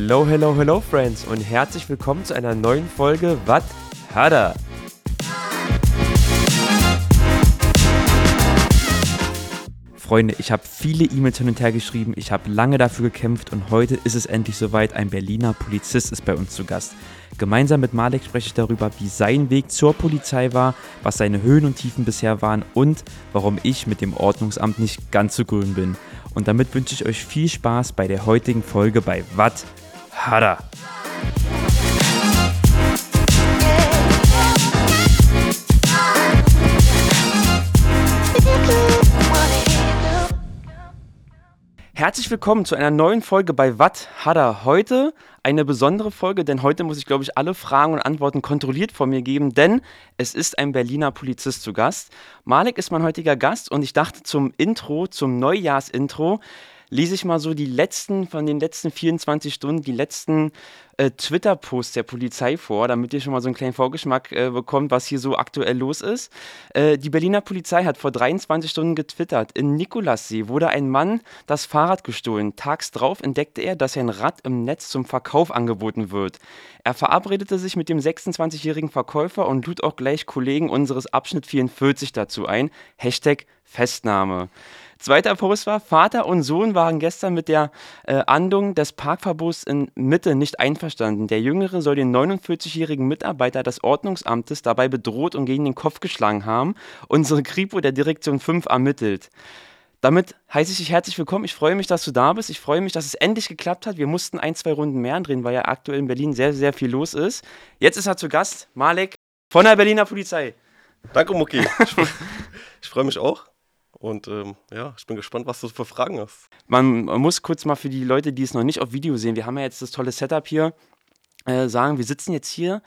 Hello, hello, hello, Friends und herzlich willkommen zu einer neuen Folge Wat er? Freunde, ich habe viele E-Mails hin und her geschrieben, ich habe lange dafür gekämpft und heute ist es endlich soweit. Ein Berliner Polizist ist bei uns zu Gast. Gemeinsam mit Malek spreche ich darüber, wie sein Weg zur Polizei war, was seine Höhen und Tiefen bisher waren und warum ich mit dem Ordnungsamt nicht ganz so grün bin. Und damit wünsche ich euch viel Spaß bei der heutigen Folge bei Hada. Herzlich willkommen zu einer neuen Folge bei Wat Hada. Heute eine besondere Folge, denn heute muss ich, glaube ich, alle Fragen und Antworten kontrolliert von mir geben, denn es ist ein Berliner Polizist zu Gast. Malik ist mein heutiger Gast und ich dachte zum Intro, zum Neujahrsintro, lese ich mal so die letzten, von den letzten 24 Stunden, die letzten äh, Twitter-Posts der Polizei vor, damit ihr schon mal so einen kleinen Vorgeschmack äh, bekommt, was hier so aktuell los ist. Äh, die Berliner Polizei hat vor 23 Stunden getwittert. In Nikolassee wurde ein Mann das Fahrrad gestohlen. Tags drauf entdeckte er, dass sein Rad im Netz zum Verkauf angeboten wird. Er verabredete sich mit dem 26-jährigen Verkäufer und lud auch gleich Kollegen unseres Abschnitt 44 dazu ein. Hashtag Festnahme. Zweiter Post war, Vater und Sohn waren gestern mit der äh, Ahndung des Parkverbots in Mitte nicht einverstanden. Der Jüngere soll den 49-jährigen Mitarbeiter des Ordnungsamtes dabei bedroht und gegen den Kopf geschlagen haben. Unsere Kripo der Direktion 5 ermittelt. Damit heiße ich dich herzlich willkommen. Ich freue mich, dass du da bist. Ich freue mich, dass es endlich geklappt hat. Wir mussten ein, zwei Runden mehr drehen, weil ja aktuell in Berlin sehr, sehr viel los ist. Jetzt ist er zu Gast, Malek von der Berliner Polizei. Danke, Mucki. Ich freue mich auch. Und ähm, ja, ich bin gespannt, was du für Fragen hast. Man, muss kurz mal für die Leute, die es noch nicht auf Video sehen, wir haben ja jetzt das tolle Setup hier, äh, sagen, wir sitzen jetzt hier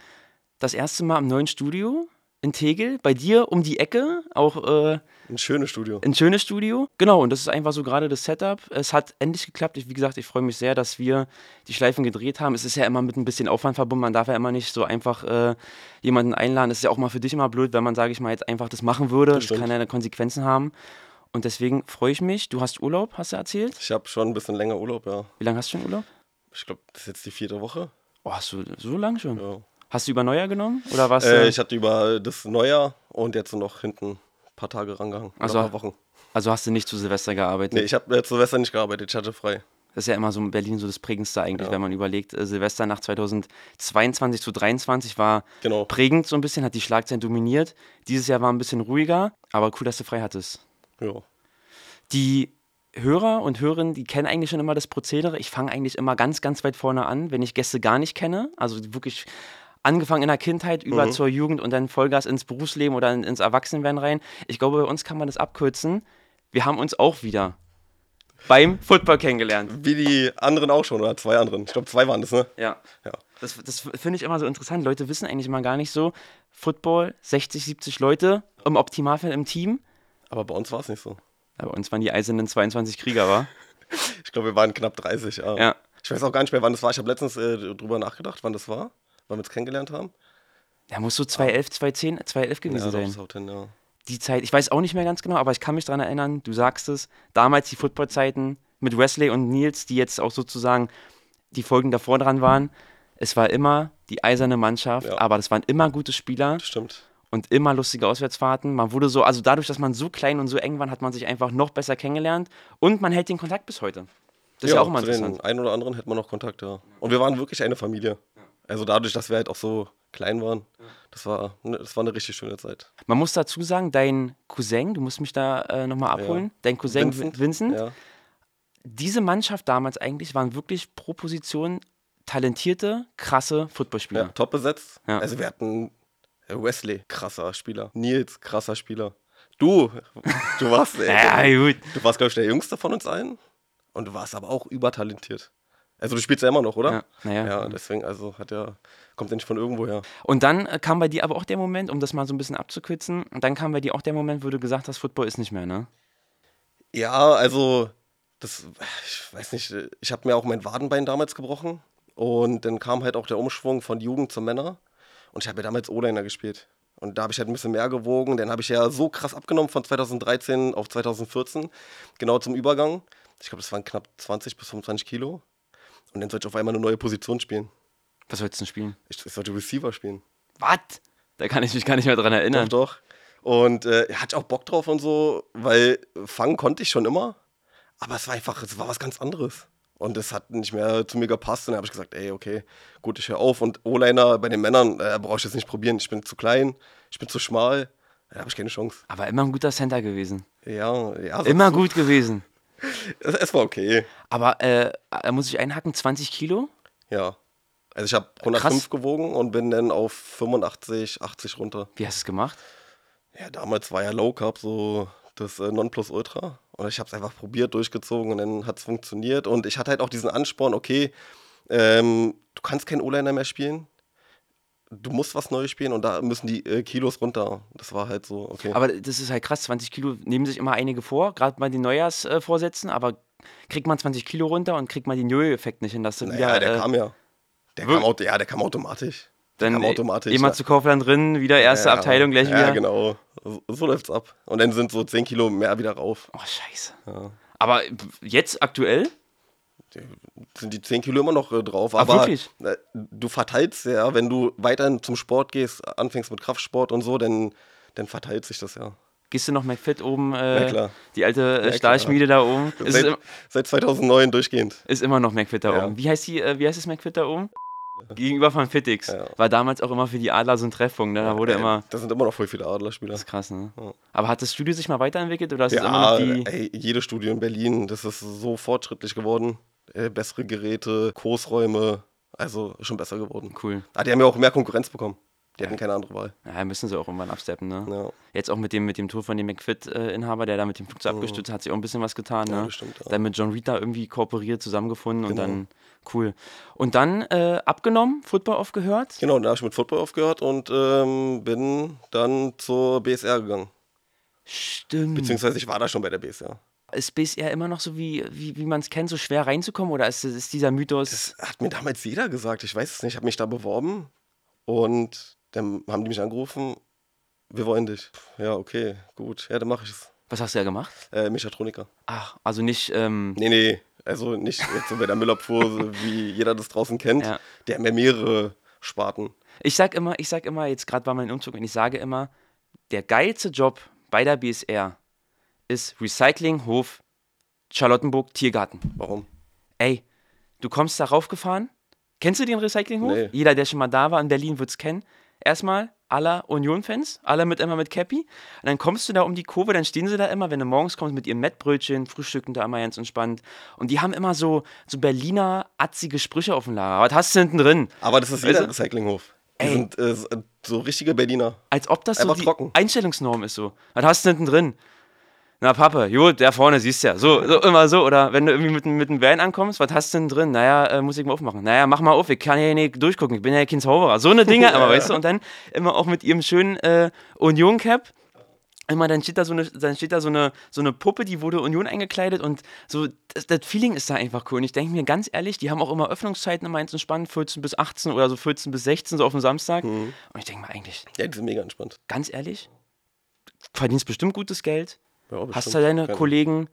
das erste Mal im neuen Studio in Tegel, bei dir um die Ecke, auch äh, ein schönes Studio. Ein schönes Studio, genau. Und das ist einfach so gerade das Setup. Es hat endlich geklappt. Ich, wie gesagt, ich freue mich sehr, dass wir die Schleifen gedreht haben. Es ist ja immer mit ein bisschen Aufwand verbunden. Man darf ja immer nicht so einfach äh, jemanden einladen. Es ist ja auch mal für dich immer blöd, wenn man, sage ich mal, jetzt einfach das machen würde. Das, das kann ja Konsequenzen haben. Und deswegen freue ich mich. Du hast Urlaub, hast du erzählt? Ich habe schon ein bisschen länger Urlaub, ja. Wie lange hast du schon Urlaub? Ich glaube, das ist jetzt die vierte Woche. Oh, hast du so lange schon? Ja. Hast du über Neujahr genommen? Oder was? Äh, ich hatte über das Neujahr und jetzt noch hinten ein paar Tage rangehangen. Also, ein paar Wochen. Also hast du nicht zu Silvester gearbeitet? Nee, ich habe äh, zu Silvester nicht gearbeitet, ich hatte frei. Das ist ja immer so in Berlin so das prägendste eigentlich, ja. wenn man überlegt, äh, Silvester nach 2022 zu 2023 war genau. prägend so ein bisschen, hat die Schlagzeilen dominiert. Dieses Jahr war ein bisschen ruhiger, aber cool, dass du frei hattest. Ja. Die Hörer und Hörerinnen, die kennen eigentlich schon immer das Prozedere. Ich fange eigentlich immer ganz, ganz weit vorne an, wenn ich Gäste gar nicht kenne. Also wirklich angefangen in der Kindheit über mhm. zur Jugend und dann Vollgas ins Berufsleben oder ins Erwachsenenwerden rein. Ich glaube, bei uns kann man das abkürzen. Wir haben uns auch wieder beim Football kennengelernt. Wie die anderen auch schon, oder zwei anderen. Ich glaube, zwei waren das, ne? Ja. ja. Das, das finde ich immer so interessant. Leute wissen eigentlich mal gar nicht so, Football, 60, 70 Leute, im Optimalfall im Team. Aber bei uns war es nicht so. Ja, bei uns waren die eisernen 22 Krieger, war? ich glaube, wir waren knapp 30, ja. ja. Ich weiß auch gar nicht mehr, wann das war. Ich habe letztens äh, drüber nachgedacht, wann das war wann wir uns kennengelernt haben. Ja, muss so 2011, 2010, 2011 gewesen ja, sein. Hin, ja. Die Zeit, ich weiß auch nicht mehr ganz genau, aber ich kann mich daran erinnern, du sagst es, damals die Footballzeiten mit Wesley und Nils, die jetzt auch sozusagen die Folgen davor dran waren. Es war immer die eiserne Mannschaft, ja. aber das waren immer gute Spieler. Stimmt. Und immer lustige Auswärtsfahrten. Man wurde so, also dadurch, dass man so klein und so eng war, hat man sich einfach noch besser kennengelernt und man hält den Kontakt bis heute. Das ja, ist ja auch immer interessant. Den einen oder anderen hätte man noch Kontakt, ja. Und wir waren wirklich eine Familie. Also dadurch, dass wir halt auch so klein waren, das war, ne, das war eine richtig schöne Zeit. Man muss dazu sagen, dein Cousin, du musst mich da äh, nochmal abholen, ja. dein Cousin Vincent, Vincent ja. diese Mannschaft damals eigentlich waren wirklich pro Position talentierte, krasse Footballspieler. Ja, top besetzt. Ja. Also wir hatten Wesley, krasser Spieler. Nils, krasser Spieler. Du, du warst, ey, ja, gut. du warst, glaube ich, der Jüngste von uns allen. Und du warst aber auch übertalentiert. Also du spielst ja immer noch, oder? Ja, naja. Ja, deswegen, also hat ja, kommt ja nicht von irgendwo her. Und dann äh, kam bei dir aber auch der Moment, um das mal so ein bisschen abzukürzen, und dann kam bei dir auch der Moment, wo du gesagt hast, Football ist nicht mehr, ne? Ja, also, das, ich weiß nicht, ich habe mir auch mein Wadenbein damals gebrochen. Und dann kam halt auch der Umschwung von Jugend zu Männer. Und ich habe ja damals O-Liner gespielt. Und da habe ich halt ein bisschen mehr gewogen. Dann habe ich ja so krass abgenommen von 2013 auf 2014. Genau zum Übergang. Ich glaube, das waren knapp 20 bis 25 Kilo. Und dann sollte ich auf einmal eine neue Position spielen. Was sollst du denn spielen? Ich, ich sollte Receiver spielen. Was? Da kann ich mich gar nicht mehr dran erinnern. Doch, doch. Und äh, hatte ich auch Bock drauf und so, weil fangen konnte ich schon immer. Aber es war einfach, es war was ganz anderes. Und es hat nicht mehr zu mir gepasst. Und dann habe ich gesagt, ey, okay, gut, ich höre auf. Und O-Liner bei den Männern äh, brauche ich jetzt nicht probieren. Ich bin zu klein, ich bin zu schmal. Da habe ich keine Chance. Aber immer ein guter Center gewesen. Ja, ja. Immer gut gewesen. Es, war okay. Aber äh, da muss ich einhaken, 20 Kilo? Ja. Also ich habe 105 Krass. gewogen und bin dann auf 85, 80 runter. Wie hast du es gemacht? Ja, damals war ja Low Carb so das äh, Nonplusultra. Und ich habe es einfach probiert, durchgezogen und dann hat es funktioniert. Und ich hatte halt auch diesen Ansporn, okay, ähm, du kannst kein O-Liner mehr spielen. Du musst was Neues spielen und da müssen die äh, Kilos runter. Das war halt so, okay. Aber das ist halt krass, 20 Kilo nehmen sich immer einige vor, gerade bei den Neujahrsvorsätzen, äh, aber kriegt man 20 Kilo runter und kriegt man den Jojo-Effekt nicht hin, dass du naja, wieder, der äh, kam ja. Der kam, ja, der kam automatisch. Dann automatisch. Immer zu Kaufland drin, wieder erste ja, Abteilung gleich ja, wieder. Ja, genau. So, so, läuft's ab. Und dann sind so 10 Kilo mehr wieder rauf. Oh, scheiße. Ja. Aber jetzt aktuell? Sind die 10 Kilo immer noch äh, drauf. Ach, aber wirklich? Äh, du verteilst ja, wenn du weiterhin zum Sport gehst, anfängst mit Kraftsport und so, dann, dann verteilt sich das ja. Gehst du noch McFit oben, äh, die alte äh, Stahlschmiede da oben? Seit, seit, 2009 durchgehend. Ist immer noch McFit da oben. Wie heißt, die, äh, wie heißt das McFit da oben? Gegenüber von Fittix. Ja. War damals auch immer für die Adler so ein Treffpunkt. Ne? Da wurde ja, immer. Da sind immer noch voll viele Adlerspieler. Das ist krass, ne? Ja. Aber hat das Studio sich mal weiterentwickelt oder ist ja, es immer noch die. Ey, jedes Studio in Berlin, das ist so fortschrittlich geworden. Äh, bessere Geräte, Kursräume, also schon besser geworden. Cool. Ah, die haben ja auch mehr Konkurrenz bekommen. Die hatten keine andere Wahl. Ja, müssen sie auch irgendwann absteppen, ne? Ja. Jetzt auch mit dem, mit dem Tour von dem McFit-Inhaber, der da mit dem Flugzeug mhm. abgestürzt hat, hat sich auch ein bisschen was getan, ne? Ja, das stimmt, ja. Dann mit John Rita irgendwie kooperiert, zusammengefunden genau. und dann cool. Und dann äh, abgenommen, Football aufgehört? Genau, dann habe ich mit Football aufgehört und ähm, bin dann zur BSR gegangen. Stimmt. Beziehungsweise ich war da schon bei der BSR. Ist BSR immer noch so, wie, wie, wie man es kennt, so schwer reinzukommen? Oder ist, ist dieser Mythos. Das hat mir damals jeder gesagt. Ich weiß es nicht. Ich habe mich da beworben und dann haben die mich angerufen, wir wollen dich. Ja, okay, gut. Ja, dann mache ich es. Was hast du ja gemacht? Äh, Mechatroniker. Ach, also nicht. Ähm nee, nee. Also nicht jetzt so bei der Müllabfuhr, wie jeder das draußen kennt. Ja. Der haben ja mehrere Sparten. Ich sag immer, ich sag immer, jetzt gerade bei meinem Umzug, und ich sage immer, der geilste Job bei der BSR ist Recyclinghof Charlottenburg Tiergarten. Warum? Ey, du kommst da raufgefahren. Kennst du den Recyclinghof? Nee. Jeder, der schon mal da war in Berlin, wird es kennen erstmal aller Union-Fans, alle mit immer mit Cappy. Und dann kommst du da um die Kurve, dann stehen sie da immer, wenn du morgens kommst mit ihrem Mettbrötchen, frühstücken da immer ganz entspannt. Und die haben immer so, so Berliner atzige Sprüche auf dem Lager. Was hast du hinten drin? Aber das ist jeder Recyclinghof. Die Ey. sind äh, so richtige Berliner. Als ob das Einfach so die trocken. Einstellungsnorm ist so. Was hast du hinten drin? Na, Papa, gut, der vorne siehst du ja. So, so, immer so. Oder wenn du irgendwie mit, mit einem Van ankommst, was hast du denn drin? Naja, äh, muss ich mal aufmachen. Naja, mach mal auf, ich kann ja nicht durchgucken, ich bin ja kein Zauberer. So eine Dinge, aber weißt du, und dann immer auch mit ihrem schönen äh, Union-Cap. Immer dann steht da, so eine, dann steht da so eine, so eine Puppe, die wurde Union eingekleidet und so, das, das Feeling ist da einfach cool. Und ich denke mir ganz ehrlich, die haben auch immer Öffnungszeiten immer ganz entspannt, 14 bis 18 oder so 14 bis 16, so auf dem Samstag. Mhm. Und ich denke mir eigentlich. Ja, die sind mega entspannt. Ganz ehrlich, verdienst bestimmt gutes Geld ja, Hast du deine. Kollegen,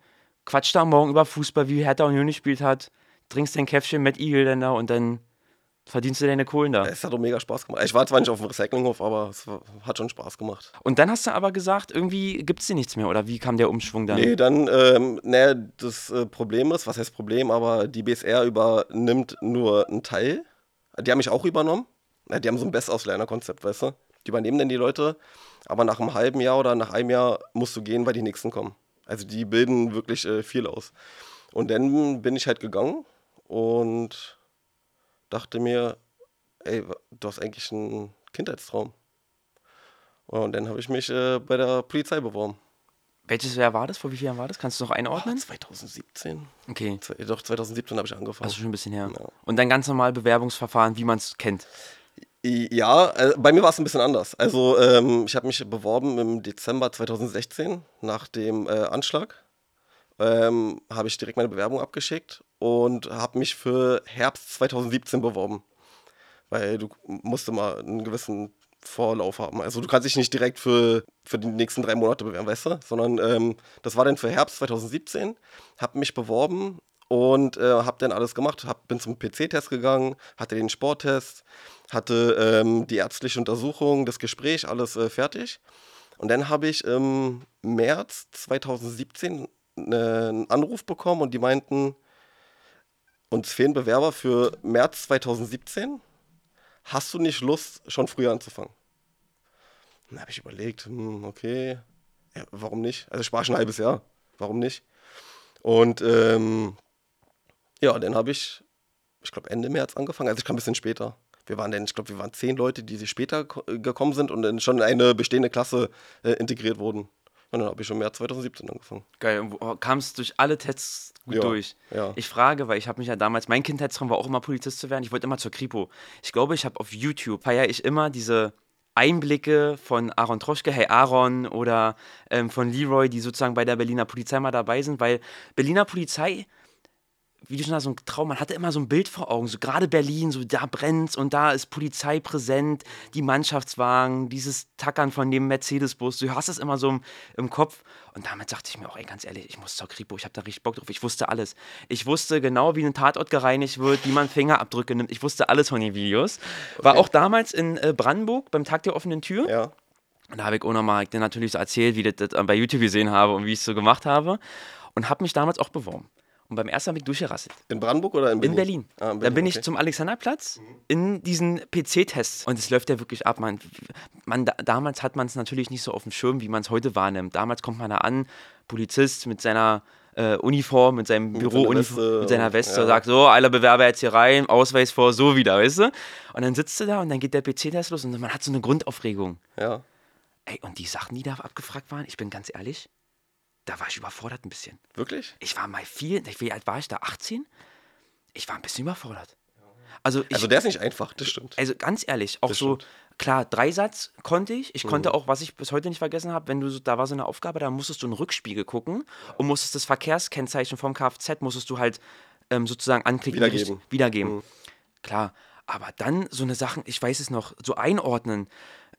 quatscht da morgen über Fußball, wie Hertha Union gespielt hat, trinkst dein Käffchen mit Eagle dann da und dann verdienst du deine Kohlen da. Es hat auch mega Spaß gemacht. Ich war zwar nicht auf dem Recyclinghof, aber es hat schon Spaß gemacht. Und dann hast du aber gesagt, irgendwie gibt es dir nichts mehr, oder wie kam der Umschwung dann? Nee, dann, ähm, naja, das äh, Problem ist, was heißt Problem, aber die BSR übernimmt nur einen Teil. Die haben mich auch übernommen. Die haben so ein Best-Ausleiner-Konzept, weißt du? Die übernehmen dann die Leute aber nach einem halben Jahr oder nach einem Jahr musst du gehen, weil die nächsten kommen. Also die bilden wirklich äh, viel aus. Und dann bin ich halt gegangen und dachte mir, ey, du hast eigentlich einen Kindheitstraum. Und dann habe ich mich äh, bei der Polizei beworben. Welches Jahr war das? Vor wie vielen Jahren war das? Kannst du noch einordnen? Oh, 2017. Okay. Doch, 2017 habe ich angefangen. Das ist schon ein bisschen her. Ja. Und dann ganz normal Bewerbungsverfahren, wie man es kennt. Ja, äh, bei mir war es ein bisschen anders. Also ähm, ich habe mich beworben im Dezember 2016 nach dem äh, Anschlag. Ähm, habe ich direkt meine Bewerbung abgeschickt und habe mich für Herbst 2017 beworben. Weil du musst immer einen gewissen Vorlauf haben. Also du kannst dich nicht direkt für, für die nächsten drei Monate bewerben, weißt du? Sondern ähm, das war dann für Herbst 2017, habe mich beworben und äh, habe dann alles gemacht. Hab, bin zum PC-Test gegangen, hatte den Sporttest, hatte ähm, die ärztliche Untersuchung, das Gespräch, alles äh, fertig. Und dann habe ich im März 2017 ne, einen Anruf bekommen und die meinten, uns fehlen Bewerber für März 2017. Hast du nicht Lust, schon früher anzufangen? Dann habe ich überlegt, hm, okay, ja, warum nicht? Also ich spare schon ein halbes Jahr, warum nicht? Und ähm, ja, dann habe ich, ich glaube Ende März angefangen, also ich kam ein bisschen später. Wir waren dann, ich glaube, wir waren zehn Leute, die sich später gekommen sind und dann schon in eine bestehende Klasse äh, integriert wurden. Und dann habe ich schon im März 2017 angefangen. Geil, und wo- kamst durch alle Tests gut Ja, durch. ja. Ich frage, weil ich habe mich ja damals, mein Kindheitstraum war auch immer Polizist zu werden. Ich wollte immer zur Kripo. Ich glaube, ich habe auf YouTube, feiere ich immer diese Einblicke von Aaron Troschke, Hey Aaron oder ähm, von Leroy, die sozusagen bei der Berliner Polizei mal dabei sind, weil Berliner Polizei, wie du schon hast, so ein Traum, man hatte immer so ein Bild vor Augen, so gerade Berlin, so da brennt's und da ist Polizei präsent, die Mannschaftswagen, dieses Tackern von dem Mercedes-Bus, du hast es immer so im, im Kopf und damit dachte ich mir auch, ey, ganz ehrlich, ich muss zur Kripo, ich habe da richtig Bock drauf, ich wusste alles. Ich wusste genau, wie ein Tatort gereinigt wird, wie man Fingerabdrücke nimmt, ich wusste alles von den Videos. War auch damals in äh, Brandenburg beim Tag der offenen Tür. Ja. Und da habe ich auch nochmal natürlich so erzählt, wie ich das bei YouTube gesehen habe und wie ich es so gemacht habe. Und habe mich damals auch beworben. Und beim ersten habe ich durchgerasselt. In Brandenburg oder in Berlin? In Berlin. Ah, in Da bin ich okay. zum Alexanderplatz in diesen PC-Tests. Und es läuft ja wirklich ab. Man, man, da, damals hat man es natürlich nicht so auf dem Schirm, wie man es heute wahrnimmt. Damals kommt man da an, Polizist mit seiner äh, Uniform, mit seinem Bürouniform, mit seiner Weste, ja. sagt so, alle Bewerber jetzt hier rein, Ausweis vor, so wieder, weißt du? Und dann sitzt du da und dann geht der PC-Test los und man hat so eine Grundaufregung. Ja. Ey, und die Sachen, die da abgefragt waren, ich bin ganz ehrlich, da war ich überfordert ein bisschen. Wirklich? Ich war mal viel, wie alt war ich da? 18? Ich war ein bisschen überfordert. Also, ich, Also der ist nicht einfach, das stimmt. also ganz ehrlich, auch Das so, stimmt. klar, Dreisatz konnte ich. Ich Mhm. konnte auch, was ich bis heute nicht vergessen habe, wenn du, so- da war so eine Aufgabe, da musstest du einen Rückspiegel gucken und musstest das Verkehrskennzeichen vom Kfz, musstest du halt ähm, sozusagen anklicken. Wiedergeben. richtig- Wiedergeben. Mhm. Klar, aber dann so eine Sachen, ich weiß es noch, so einordnen.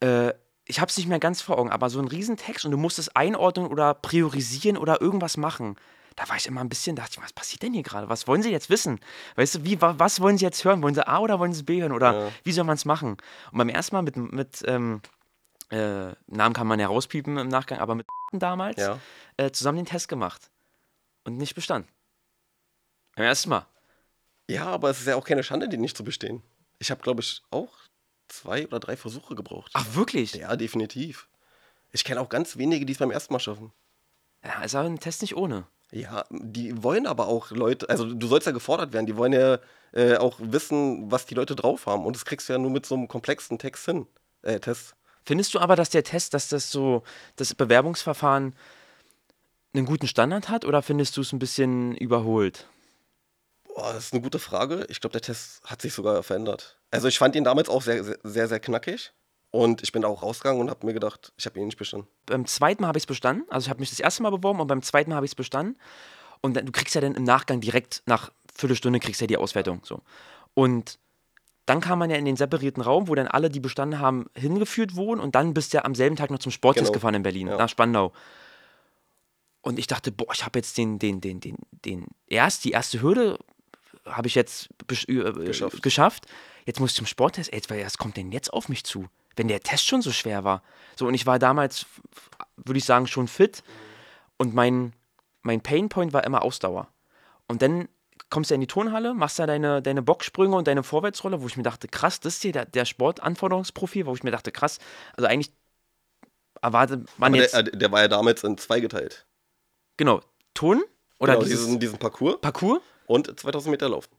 Äh, ich habe es nicht mehr ganz vor Augen, aber so ein Riesentext und du musst es einordnen oder priorisieren oder irgendwas machen. Da war ich immer ein bisschen, dachte ich, was passiert denn hier gerade? Was wollen sie jetzt wissen? Weißt du, wie, wa- was wollen sie jetzt hören? Wollen sie A oder wollen sie B hören? Oder Ja. wie soll man es machen? Und beim ersten Mal mit, mit ähm, äh, Namen kann man ja rauspiepen im Nachgang, aber mit damals Ja. äh, zusammen den Test gemacht und nicht bestanden. Beim ersten Mal. Ja, aber es ist ja auch keine Schande, die nicht zu bestehen. Ich habe, glaube ich, auch zwei oder drei Versuche gebraucht. Ach, wirklich? Ja, definitiv. Ich kenne auch ganz wenige, die es beim ersten Mal schaffen. Ja, ist aber ein Test nicht ohne. Ja, die wollen aber auch Leute, also du sollst ja gefordert werden, die wollen ja äh, auch wissen, was die Leute drauf haben. Und das kriegst du ja nur mit so einem komplexen Text hin. Äh, Test. Findest du aber, dass der Test, dass das so, das Bewerbungsverfahren einen guten Standard hat oder findest du es ein bisschen überholt? Boah, das ist eine gute Frage. Ich glaube, der Test hat sich sogar verändert. Also ich fand ihn damals auch sehr, sehr, sehr, knackig. Und ich bin da auch rausgegangen und habe mir gedacht, ich habe ihn nicht bestanden. Beim zweiten Mal habe ich es bestanden. Also ich habe mich das erste Mal beworben und beim zweiten Mal habe ich es bestanden. Und dann, du kriegst ja dann im Nachgang direkt nach Viertelstunde kriegst du ja die Auswertung. So. Und dann kam man ja in den separierten Raum, wo dann alle, die bestanden haben, hingeführt wurden und dann bist du ja am selben Tag noch zum Sporttest Genau. gefahren in Berlin, Ja. nach Spandau. Und ich dachte, boah, ich habe jetzt den, den, den, den, den erst, die erste Hürde habe ich jetzt äh, Geschafft. geschafft. Jetzt muss ich zum Sporttest. Ey, was kommt denn jetzt auf mich zu? Wenn der Test schon so schwer war. So, und ich war damals, würde ich sagen, schon fit. Und mein, mein Painpoint war immer Ausdauer. Und dann kommst du in die Turnhalle, machst da deine, deine Boxsprünge und deine Vorwärtsrolle, wo ich mir dachte, krass, das ist hier der, der Sportanforderungsprofil, wo ich mir dachte, krass, also eigentlich erwartet man Aber jetzt, der, der war ja damals in zwei geteilt. genau, Turnen oder genau, dieses diesen, diesen Parcours Parcours. und 2000 Meter laufen.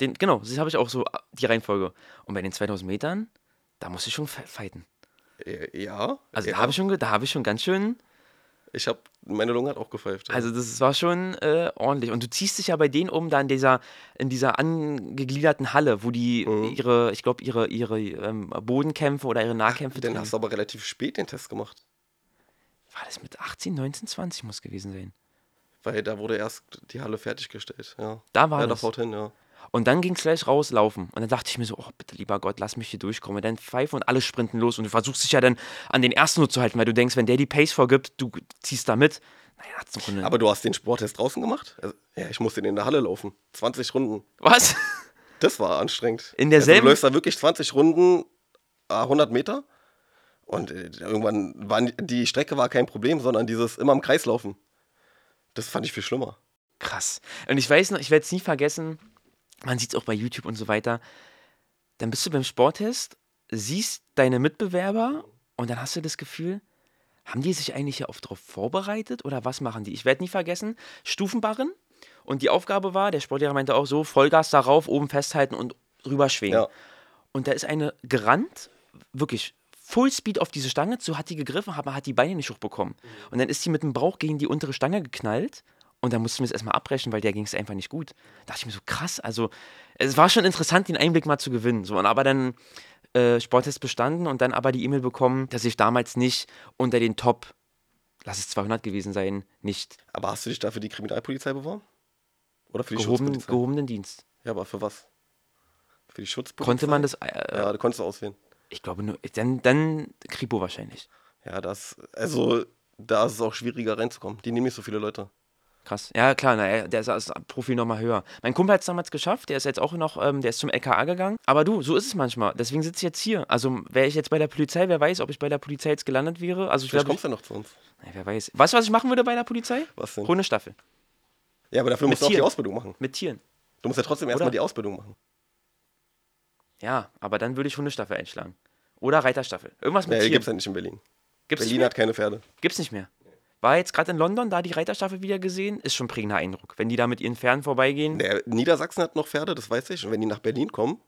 Den, genau, das habe ich auch so, die Reihenfolge. Und bei den 2000 Metern, da muss ich schon fighten. Äh, Ja. Also ja. da habe ich, schon da hab ich schon ganz schön, Ich habe, meine Lunge hat auch gepfeift. ja. also das war schon äh, ordentlich. Und du ziehst dich ja bei denen um, da in dieser, in dieser angegliederten Halle, wo die Mhm. ihre, ich glaube, ihre, ihre ähm, Bodenkämpfe oder ihre Nahkämpfe Dann drin hast du aber relativ spät den Test gemacht. War das mit 18, 19, 20 muss gewesen sein. Weil da wurde erst die Halle fertiggestellt. Ja. Da war ja, das. davor hin, ja. Und dann ging es gleich raus, laufen. Und dann dachte ich mir so, oh, bitte, lieber Gott, lass mich hier durchkommen. Und dann pfeifen und alle sprinten los. Und du versuchst dich ja dann an den ersten nur zu halten, weil du denkst, wenn der die Pace vorgibt, du ziehst da mit, Naja. Aber du hast den Sporttest draußen gemacht? Also, ja, ich musste in der Halle laufen. 20 Runden. Was? Das war anstrengend. In derselben- Also, du läufst da wirklich 20 Runden, ah, 100 Meter. Und äh, irgendwann war die Strecke war kein Problem, sondern dieses immer im Kreis laufen. Das fand ich viel schlimmer. Krass. Und ich weiß noch, ich werde es nie vergessen, man sieht es auch bei YouTube und so weiter. Dann bist du beim Sporttest, siehst deine Mitbewerber und dann hast du das Gefühl, haben die sich eigentlich hier auf drauf vorbereitet oder was machen die? Ich werde nie vergessen, Stufenbarren und die Aufgabe war, der Sportlehrer meinte auch so, Vollgas darauf, oben festhalten und rüberschwingen. Ja. Und da ist eine gerannt, wirklich Fullspeed auf diese Stange zu, hat die gegriffen, aber hat die Beine nicht hochbekommen. Und dann ist sie mit dem Bauch gegen die untere Stange geknallt. Und dann mussten wir es erstmal abbrechen, weil der ging es einfach nicht gut. Da dachte ich mir so, krass, also es war schon interessant, den Einblick mal zu gewinnen. So, und aber dann äh, Sporttest bestanden und dann aber die E-Mail bekommen, dass ich damals nicht unter den Top, lass es 200 gewesen sein, nicht Aber hast du dich da für die Kriminalpolizei beworben? Oder für die gehoben, Schutzpolizei? gehobenen Dienst. Ja, aber für was? Für die Schutzpolizei? Konnte man das, äh, Ja, da konntest du auswählen. ich glaube nur, dann, dann Kripo wahrscheinlich. Ja, das, also, da ist es auch schwieriger reinzukommen. Die nehmen nicht so viele Leute. Krass. Ja, klar, na, der ist das Profil nochmal höher. Mein Kumpel hat es damals geschafft, der ist jetzt auch noch, ähm, der ist zum LKA gegangen. Aber du, so ist es manchmal. Deswegen sitze ich jetzt hier. Also wäre ich jetzt bei der Polizei, wer weiß, ob ich bei der Polizei jetzt gelandet wäre. Also ich Vielleicht glaube, kommst du ja noch zu uns. nee, wer weiß. Weißt du, was ich machen würde bei der Polizei? Was denn? Hundestaffel. Ja, aber dafür Mit musst du auch die Tieren. Ausbildung machen. Mit Tieren. Du musst ja trotzdem erstmal die Ausbildung machen. Ja, aber dann würde ich Hundestaffel einschlagen. Oder Reiterstaffel. Irgendwas mit die Tieren. gibt es ja nicht in Berlin. Gibt's nicht Berlin mehr? hat keine Pferde. Gibt's nicht mehr. War jetzt gerade in London, da die Reiterstaffel wieder gesehen, ist schon prägender Eindruck. Wenn die da mit ihren Pferden vorbeigehen. Der Niedersachsen hat noch Pferde, das weiß ich. Und wenn die nach Berlin kommen,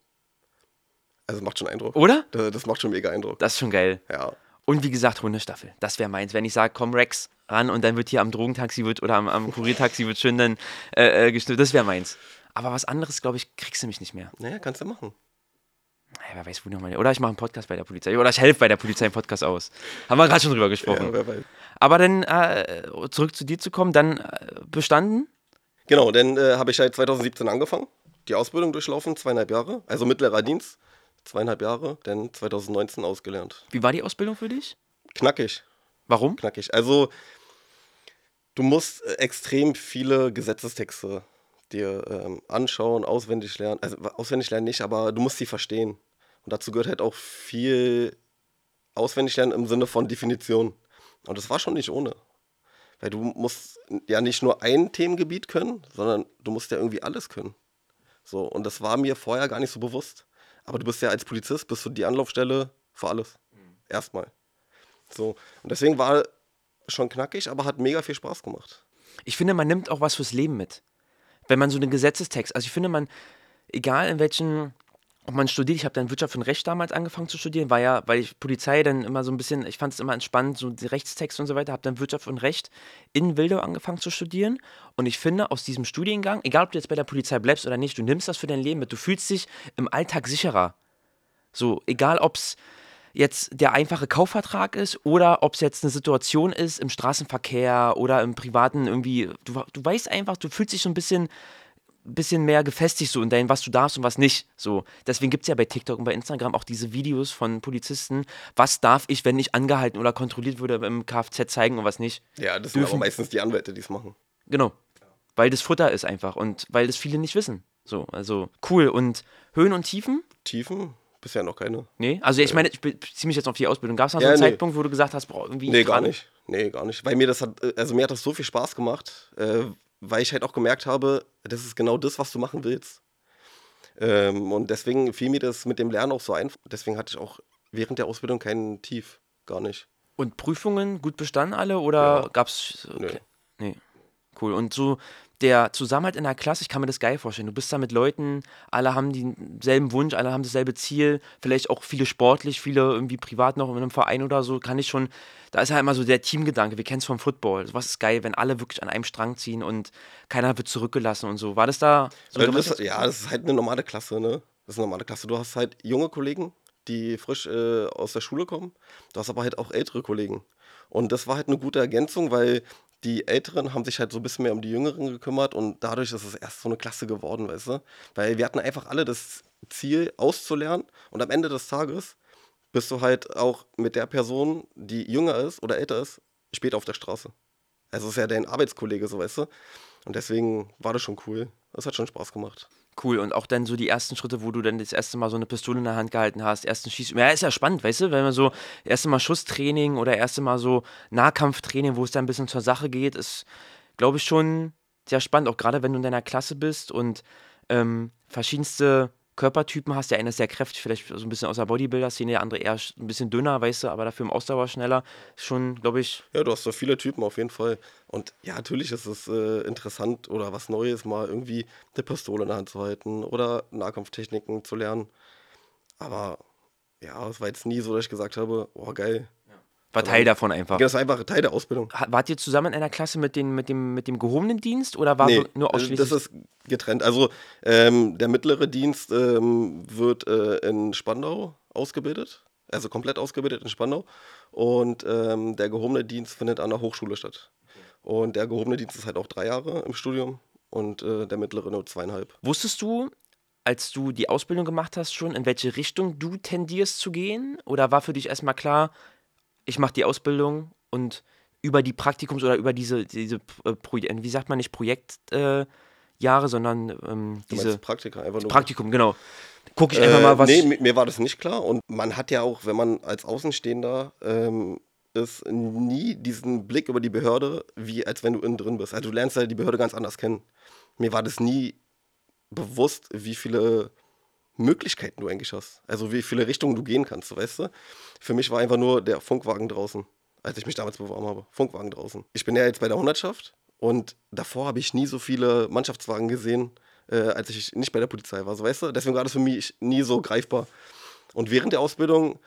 also macht schon Eindruck. Oder? Das, das macht schon mega Eindruck. Das ist schon geil. Ja. Und wie gesagt, Hundestaffel. Das wäre meins. Wenn ich sage, komm Rex ran und dann wird hier am Drogentaxi wird, oder am, am Kuriertaxi wird schön dann äh, äh. Das wäre meins. Aber was anderes, glaube ich, kriegst du mich nicht mehr. Naja, kannst du machen. Naja, wer weiß, wo nochmal. Oder ich mache einen Podcast bei der Polizei. Oder ich helfe bei der Polizei im Podcast aus. Haben wir gerade schon drüber gesprochen. Ja. Aber dann äh, zurück zu dir zu kommen, dann äh, bestanden. Genau, dann äh, habe ich halt 2017 angefangen, die Ausbildung durchlaufen, zweieinhalb Jahre, also mittlerer Dienst, zweieinhalb Jahre, dann 2019 ausgelernt. Wie war die Ausbildung für dich? Knackig, Warum? knackig. Also, du musst äh, extrem viele Gesetzestexte dir ähm, anschauen, auswendig lernen. Also, auswendig lernen nicht, aber du musst sie verstehen. Und dazu gehört halt auch viel auswendig lernen im Sinne von Definition. Und das war schon nicht ohne. Weil du musst ja nicht nur ein Themengebiet können, sondern du musst ja irgendwie alles können. So, und das war mir vorher gar nicht so bewusst. Aber du bist ja als Polizist, bist du die Anlaufstelle für alles. Erstmal. So, und deswegen war schon knackig, aber hat mega viel Spaß gemacht. Ich finde, man nimmt auch was fürs Leben mit. Wenn man so einen Gesetzestext, also ich finde, man, egal in welchen, ob man studiert, ich habe dann Wirtschaft und Recht damals angefangen zu studieren, war ja, weil ich Polizei dann immer so ein bisschen, ich fand es immer entspannt, so die Rechtstexte und so weiter, habe dann Wirtschaft und Recht in Wildau angefangen zu studieren. Und ich finde, aus diesem Studiengang, egal ob du jetzt bei der Polizei bleibst oder nicht, du nimmst das für dein Leben mit, du fühlst dich im Alltag sicherer. So, egal ob es jetzt der einfache Kaufvertrag ist oder ob es jetzt eine Situation ist im Straßenverkehr oder im privaten irgendwie, du, du weißt einfach, du fühlst dich so ein bisschen, bisschen mehr gefestigt so in deinem, was du darfst und was nicht. So. Deswegen gibt es ja bei TikTok und bei Instagram auch diese Videos von Polizisten, was darf ich, wenn ich angehalten oder kontrolliert würde im Kfz zeigen und was nicht. Ja, das sind aber Dürfen- meistens die Anwälte, die es machen. Genau. Weil das Futter ist einfach und weil das viele nicht wissen. So, also cool. Und Höhen und Tiefen? Tiefen? Bisher noch keine. Nee, also ich meine, ich beziehe mich jetzt auf die Ausbildung. Gab es da so Ja, einen nee. Zeitpunkt, wo du gesagt hast, boah, irgendwie. Nee, gar nicht. Nee, gar nicht. Weil mir das hat, äh, also mir hat das so viel Spaß gemacht, äh, weil ich halt auch gemerkt habe, das ist genau das, was du machen willst. Ähm, und deswegen fiel mir das mit dem Lernen auch so einfach. Deswegen hatte ich auch während der Ausbildung keinen Tief. Gar nicht. Und Prüfungen gut bestanden alle oder Ja. gab's. Nö. Okay. Nee. Cool. Und so der Zusammenhalt in der Klasse, ich kann mir das geil vorstellen. Du bist da mit Leuten, alle haben denselben Wunsch, alle haben dasselbe Ziel, vielleicht auch viele sportlich, viele irgendwie privat noch in einem Verein oder so, kann ich schon. Da ist halt immer so der Teamgedanke, wir kennen es vom Football. Was ist geil, wenn alle wirklich an einem Strang ziehen und keiner wird zurückgelassen und so. War das da so ein das, ja, das ist halt eine normale Klasse, ne? Das ist eine normale Klasse. Du hast halt junge Kollegen, die frisch äh, aus der Schule kommen. Du hast aber halt auch ältere Kollegen. Und das war halt eine gute Ergänzung, weil die Älteren haben sich halt so ein bisschen mehr um die Jüngeren gekümmert und dadurch ist es erst so eine Klasse geworden, weißt du? Weil wir hatten einfach alle das Ziel, auszulernen und am Ende des Tages bist du halt auch mit der Person, die jünger ist oder älter ist, später auf der Straße. Also es ist ja dein Arbeitskollege, so weißt du. Und deswegen war das schon cool. Das hat schon Spaß gemacht. Cool. Und auch dann so die ersten Schritte, wo du dann das erste Mal so eine Pistole in der Hand gehalten hast, ersten Schieß. Ja, ist ja spannend, weißt du, wenn man so erste Mal Schusstraining oder erste Mal so Nahkampftraining, wo es dann ein bisschen zur Sache geht, ist, glaube ich, schon sehr spannend. Auch gerade wenn du in deiner Klasse bist und ähm, verschiedenste Körpertypen hast. Der eine ist sehr kräftig, vielleicht so ein bisschen aus der Bodybuilder-Szene, der andere eher ein bisschen dünner, weißt du, aber dafür im Ausdauer schneller. Schon, glaube ich. Ja, du hast so viele Typen auf jeden Fall. Und ja, natürlich ist es äh, interessant oder was Neues, mal irgendwie eine Pistole in der Hand zu halten oder Nahkampftechniken zu lernen. Aber ja, es war jetzt nie so, dass ich gesagt habe, oh geil, war Teil davon einfach. Das war einfach Teil der Ausbildung. Wart ihr zusammen in einer Klasse mit, den, mit, dem, mit dem gehobenen Dienst oder war nee, nur ausschließlich? Das ist getrennt. Also ähm, der mittlere Dienst ähm, wird äh, in Spandau ausgebildet, also komplett ausgebildet in Spandau. Und ähm, der gehobene Dienst findet an der Hochschule statt. Und der gehobene Dienst ist halt auch drei Jahre im Studium und äh, der mittlere nur zweieinhalb. Wusstest du, als du die Ausbildung gemacht hast, schon, in welche Richtung du tendierst zu gehen? Oder war für dich erstmal klar, ich mache die Ausbildung und über die Praktikums- oder über diese, diese äh, wie sagt man nicht Projektjahre, äh, sondern ähm, diese Praktika, einfach nur. Praktikum, genau. Gucke ich einfach äh, mal, was. Nee, mir war das nicht klar. Und man hat ja auch, wenn man als Außenstehender ähm, ist, nie diesen Blick über die Behörde, wie als wenn du innen drin bist. Also du lernst ja die Behörde ganz anders kennen. Mir war das nie bewusst, wie viele Möglichkeiten du eigentlich hast. Also wie viele Richtungen du gehen kannst, weißt du? Für mich war einfach nur der Funkwagen draußen, als ich mich damals beworben habe. Funkwagen draußen. Ich bin ja jetzt bei der Hundertschaft und davor habe ich nie so viele Mannschaftswagen gesehen, äh, als ich nicht bei der Polizei war, so weißt du? Deswegen war das für mich nie so greifbar. Und während der Ausbildung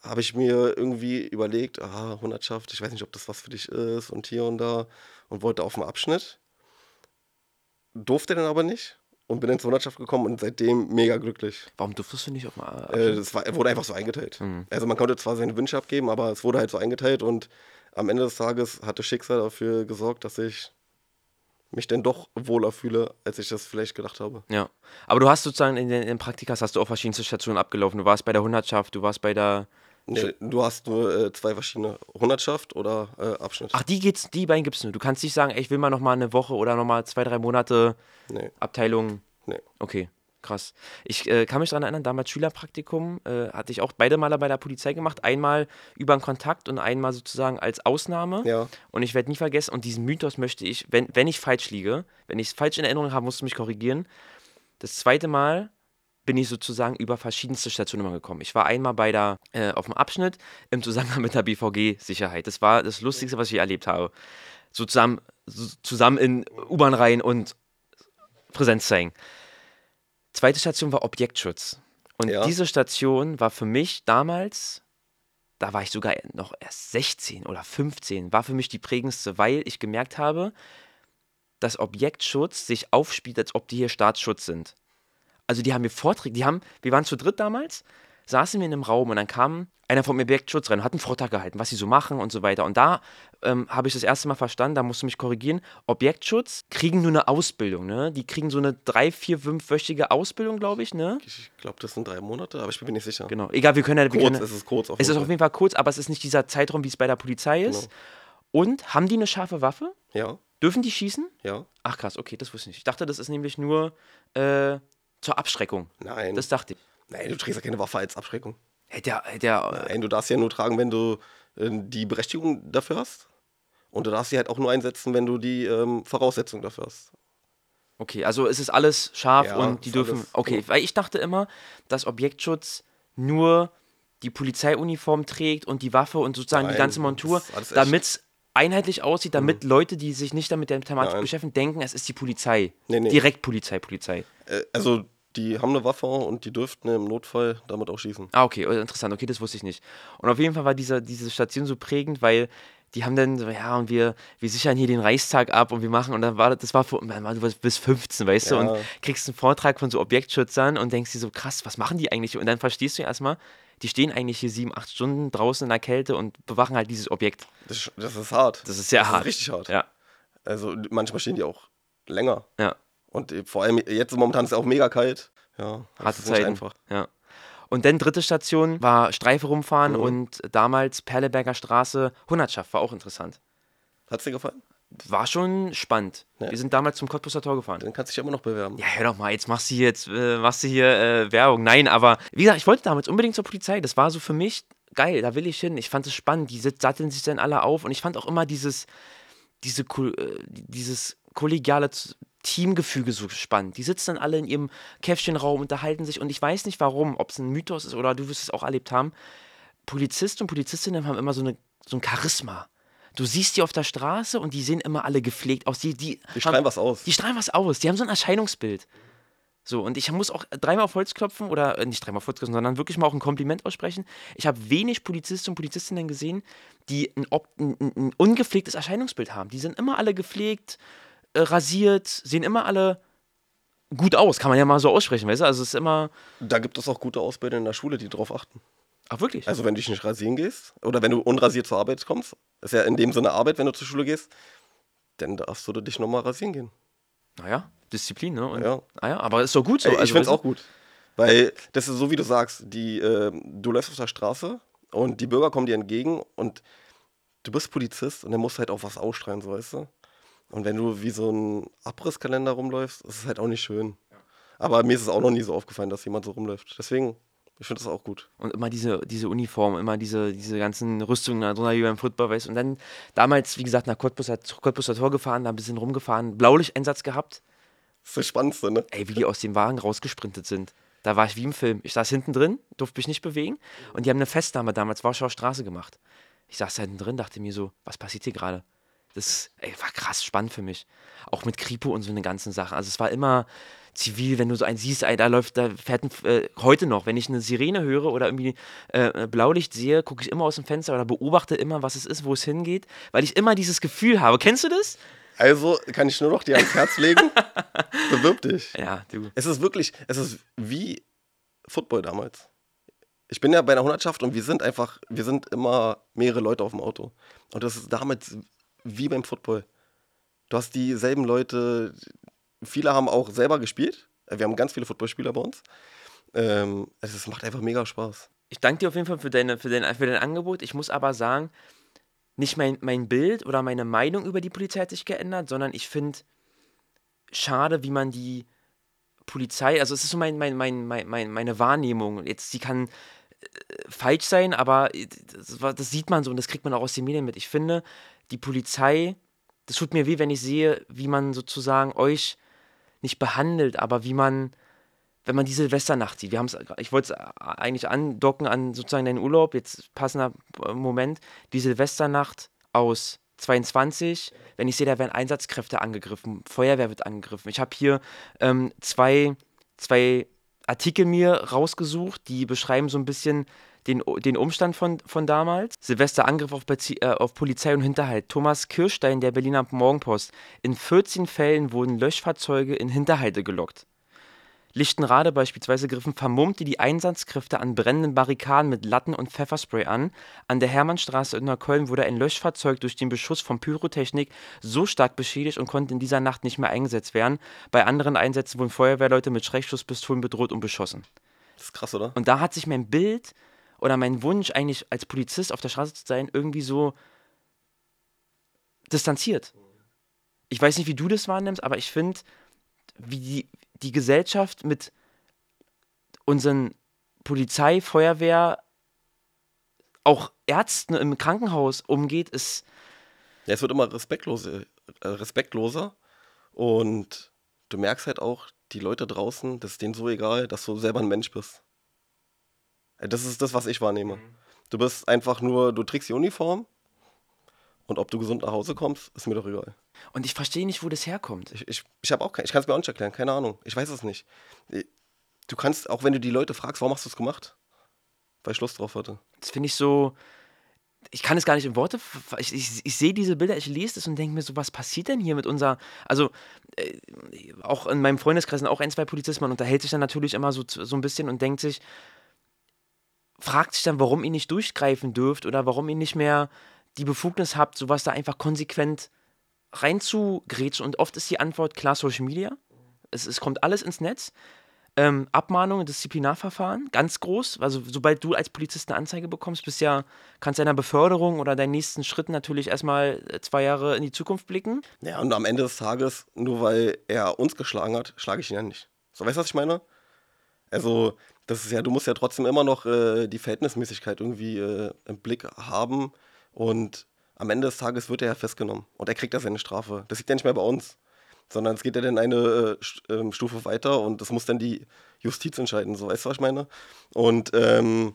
habe ich mir irgendwie überlegt, ah, Hundertschaft, ich weiß nicht, ob das was für dich ist und hier und da und wollte auf den Abschnitt. Durfte dann aber nicht und bin ins Hundertschaft gekommen und seitdem mega glücklich. Warum durftest du nicht auf dem äh, Das war, wurde einfach so eingeteilt. Mhm. Also man konnte zwar seine Wünsche abgeben, aber es wurde halt so eingeteilt und am Ende des Tages hat das Schicksal dafür gesorgt, dass ich mich dann doch wohler fühle, als ich das vielleicht gedacht habe. Ja, aber du hast sozusagen in den, in den Praktikas hast du auch verschiedenste Stationen abgelaufen. Du warst bei der Hundertschaft, du warst bei der Nee, du hast nur äh, zwei verschiedene Hundertschaft oder äh, Abschnitt. Ach, die geht's, die beiden gibt's nur. Du kannst nicht sagen, ey, ich will mal noch mal eine Woche oder noch mal zwei, drei Monate nee. Abteilung. Nee. Okay, krass. Ich äh, kann mich daran erinnern, damals Schülerpraktikum äh, hatte ich auch beide Male bei der Polizei gemacht. Einmal über einen Kontakt und einmal sozusagen als Ausnahme. Ja. Und ich werde nie vergessen, und diesen Mythos möchte ich, wenn, wenn ich falsch liege, wenn ich es falsch in Erinnerung habe, musst du mich korrigieren. Das zweite Mal bin ich sozusagen über verschiedenste Stationen gekommen. Ich war einmal bei der, äh, auf dem Abschnitt im Zusammenhang mit der BVG-Sicherheit. Das war das Lustigste, was ich erlebt habe. So zusammen, so zusammen in U-Bahn-Reihen und Präsenz zeigen. Zweite Station war Objektschutz. Und ja. diese Station war für mich damals, da war ich sogar noch erst 16 oder 15, war für mich die prägendste, weil ich gemerkt habe, dass Objektschutz sich aufspielt, als ob die hier Staatsschutz sind also die haben mir Vorträge, die haben, wir waren zu dritt damals, saßen wir in einem Raum und dann kam einer vom Objektschutz rein und hat einen Vortrag gehalten, was sie so machen und so weiter. Und da ähm, habe ich das erste Mal verstanden, da musst du mich korrigieren, Objektschutz kriegen nur eine Ausbildung, ne? Die kriegen so eine drei, vier, fünfwöchige Ausbildung, glaube ich, ne? Ich glaube, das sind drei Monate, aber ich bin mir nicht sicher. Genau, egal, wir können ja... Kurz, können, es ist kurz auf Es ist auf jeden Fall kurz, aber es ist nicht dieser Zeitraum, wie es bei der Polizei ist. Genau. Und haben die eine scharfe Waffe? Ja. Dürfen die schießen? Ja. Ach krass, okay, das wusste ich nicht. Ich dachte, das ist nämlich nur äh, zur Abschreckung. Nein. Das dachte ich. Nein, du trägst ja keine Waffe als Abschreckung. Hätte er, hätte er, Nein, du darfst ja nur tragen, wenn du äh, die Berechtigung dafür hast. Und du darfst sie halt auch nur einsetzen, wenn du die ähm, Voraussetzung dafür hast. Okay, also es ist alles scharf ja, und die dürfen. Okay, gut. weil ich dachte immer, dass Objektschutz nur die Polizeiuniform trägt und die Waffe und sozusagen Nein, die ganze Montur, damit es einheitlich aussieht, damit mhm. Leute, die sich nicht damit der Thematik Nein. beschäftigen, denken, es ist die Polizei. Nee, nee. Direkt Polizei, Polizei. Äh, also die haben eine Waffe und die dürften im Notfall damit auch schießen. Ah, okay, oh, interessant. Okay, das wusste ich nicht. Und auf jeden Fall war dieser, diese Station so prägend, weil die haben dann so, ja, und wir, wir sichern hier den Reichstag ab und wir machen, und dann war das, das war vor, du warst bis 15, weißt ja. du, und kriegst einen Vortrag von so Objektschützern und denkst dir so, krass, was machen die eigentlich? Und dann verstehst du erstmal, die stehen eigentlich hier sieben, acht Stunden draußen in der Kälte und bewachen halt dieses Objekt. Das, das ist hart. Das ist sehr das hart. Ist richtig hart. Ja. Also manchmal stehen die auch länger. Ja. Und vor allem jetzt momentan ist es auch mega kalt. Ja, harte Zeit einfach. Ja. Und dann dritte Station war Streife rumfahren mhm. und damals Perleberger Straße, Hundertschaft, war auch interessant. Hat es dir gefallen? war schon spannend. Ja. Wir sind damals zum Cottbusser Tor gefahren. Dann kannst du dich immer noch bewerben. Ja, hör doch mal, jetzt machst du hier, jetzt, äh, machst du hier äh, Werbung. Nein, aber wie gesagt, ich wollte damals unbedingt zur Polizei. Das war so für mich geil, da will ich hin. Ich fand es spannend. Die satteln sich dann alle auf und ich fand auch immer dieses, diese, äh, dieses kollegiale Teamgefüge so spannend. Die sitzen dann alle in ihrem Käffchenraum, unterhalten sich und ich weiß nicht warum, ob es ein Mythos ist oder du wirst es auch erlebt haben. Polizisten und Polizistinnen haben immer so, eine, so ein Charisma. Du siehst die auf der Straße und die sehen immer alle gepflegt aus. Die, die, Die strahlen was aus. die strahlen was aus. Die haben so ein Erscheinungsbild. So, und ich muss auch dreimal auf Holz klopfen oder äh, nicht dreimal auf Holz klopfen, sondern wirklich mal auch ein Kompliment aussprechen. Ich habe wenig Polizisten und Polizistinnen gesehen, die ein, ein, ein ungepflegtes Erscheinungsbild haben. Die sind immer alle gepflegt, äh, rasiert, sehen immer alle gut aus, kann man ja mal so aussprechen, weißt du? Also es ist immer. Da gibt es auch gute Ausbilder in der Schule, die drauf achten. Ach, wirklich? Also wenn du dich nicht rasieren gehst oder wenn du unrasiert zur Arbeit kommst, ist ja in dem Sinne Arbeit, wenn du zur Schule gehst, dann darfst du dich nochmal rasieren gehen. naja, Disziplin, ne? Und, Ja. Ah ja, aber ist doch gut so. Ey, ich also, finde es auch gut. Weil das ist so, wie du sagst, die, äh, du läufst auf der Straße und die Bürger kommen dir entgegen und du bist Polizist und dann musst du halt auch was ausstrahlen, so weißt du. Und wenn du wie so ein Abrisskalender rumläufst, ist es halt auch nicht schön. Aber mir ist es auch noch nie so aufgefallen, dass jemand so rumläuft. Deswegen, ich finde das auch gut. Und immer diese, diese Uniform, immer diese, diese ganzen Rüstungen da drunter wie beim Football, weißt du. Und dann damals, wie gesagt, nach Cottbusser, Cottbusser Tor gefahren, da ein bisschen rumgefahren, Blaulichteinsatz gehabt. Das ist das Spannendste, ne? Ey, wie die aus dem Wagen rausgesprintet sind. Da war ich wie im Film. Ich saß hinten drin, durfte mich nicht bewegen. Und die haben eine Festnahme damals Warschauer Straße gemacht. Ich saß da hinten drin, dachte mir so, was passiert hier gerade? Das ey, war krass spannend für mich. Auch mit Kripo und so eine ganzen Sachen. Also es war immer zivil, wenn du so einen siehst, ey, da läuft, da fährt ein, äh, heute noch, wenn ich eine Sirene höre oder irgendwie äh, Blaulicht sehe, gucke ich immer aus dem Fenster oder beobachte immer, was es ist, wo es hingeht, weil ich immer dieses Gefühl habe. Kennst du das? Also kann ich nur noch dir ans Herz legen. Bewirb dich. Ja, du. Es ist wirklich, es ist wie Football damals. Ich bin ja bei der Hundertschaft und wir sind einfach, wir sind immer mehrere Leute auf dem Auto. Und das ist damals wie beim Football. Du hast dieselben Leute, viele haben auch selber gespielt. Wir haben ganz viele Footballspieler bei uns. Ähm, es macht einfach mega Spaß. Ich danke dir auf jeden Fall für, deine, für, dein, für dein Angebot. Ich muss aber sagen, nicht mein, mein Bild oder meine Meinung über die Polizei hat sich geändert, sondern ich finde schade, wie man die Polizei, also es ist so mein, mein, mein, mein, mein, meine Wahrnehmung. Jetzt, sie kann äh, falsch sein, aber äh, das sieht man so und das kriegt man auch aus den Medien mit. Ich finde, die Polizei, das tut mir weh, wenn ich sehe, wie man sozusagen euch nicht behandelt, aber wie man wenn man die Silvesternacht sieht, wir haben es, ich wollte es eigentlich andocken an sozusagen deinen Urlaub, jetzt passender äh, Moment, die Silvesternacht aus 22, wenn ich sehe, da werden Einsatzkräfte angegriffen, Feuerwehr wird angegriffen. Ich habe hier ähm, zwei, zwei Artikel mir rausgesucht, die beschreiben so ein bisschen den, den Umstand von, von damals. Silvesterangriff auf, Bezi- äh, auf Polizei und Hinterhalt. Thomas Kirstein, der Berliner Morgenpost. In 14 Fällen wurden Löschfahrzeuge in Hinterhalte gelockt. Lichtenrade beispielsweise griffen Vermummte die Einsatzkräfte an brennenden Barrikaden mit Latten und Pfefferspray an. An der Hermannstraße in Neukölln wurde ein Löschfahrzeug durch den Beschuss von Pyrotechnik so stark beschädigt und konnte in dieser Nacht nicht mehr eingesetzt werden. Bei anderen Einsätzen wurden Feuerwehrleute mit Schreckschusspistolen bedroht und beschossen. Das ist krass, oder? Und da hat sich mein Bild oder mein Wunsch eigentlich als Polizist auf der Straße zu sein irgendwie so distanziert. Ich weiß nicht, wie du das wahrnimmst, aber ich finde, wie die, die Gesellschaft mit unseren Polizei, Feuerwehr, auch Ärzten im Krankenhaus umgeht, ist Ja, es wird immer respektloser, äh, respektloser und du merkst halt auch, die Leute draußen, das ist denen so egal, dass du selber ein Mensch bist. Äh, Das ist das, was ich wahrnehme. Du bist einfach nur, du trägst die Uniform und ob du gesund nach Hause kommst, ist mir doch egal. und ich verstehe nicht, wo das herkommt. Ich, ich, ich habe auch kein, ich kann es mir auch nicht erklären, keine Ahnung. Ich weiß es nicht. Du kannst, auch wenn du die Leute fragst, warum hast du es gemacht? Weil ich Lust drauf hatte. Das finde ich so. Ich kann es gar nicht in Worte. Ich, ich, ich sehe diese Bilder, ich lese das und denke mir so, was passiert denn hier mit unserer. Also, äh, auch in meinem Freundeskreis sind auch ein, zwei Polizisten, man unterhält sich dann natürlich immer so, so ein bisschen und denkt sich, fragt sich dann, warum ihr nicht durchgreifen dürft oder warum ihr nicht mehr die Befugnis habt, sowas da einfach konsequent reinzugrätschen. Und oft ist die Antwort klar Social Media. Es, es kommt alles ins Netz. Ähm, Abmahnung, Disziplinarverfahren, ganz groß. Also sobald du als Polizist eine Anzeige bekommst, bist ja, kannst deiner Beförderung oder deinen nächsten Schritt natürlich erstmal äh, zwei Jahre in die Zukunft blicken. Ja, und am Ende des Tages, nur weil er uns geschlagen hat, schlage ich ihn ja nicht. So, weißt du, was ich meine? Also, das ist ja, du musst ja trotzdem immer noch äh, die Verhältnismäßigkeit irgendwie äh, im Blick haben. Und am Ende des Tages wird er ja festgenommen. Und er kriegt ja seine Strafe. Das liegt ja nicht mehr bei uns sondern es geht ja dann eine äh, ähm, Stufe weiter und das muss dann die Justiz entscheiden, so weißt du, was ich meine? Und ähm,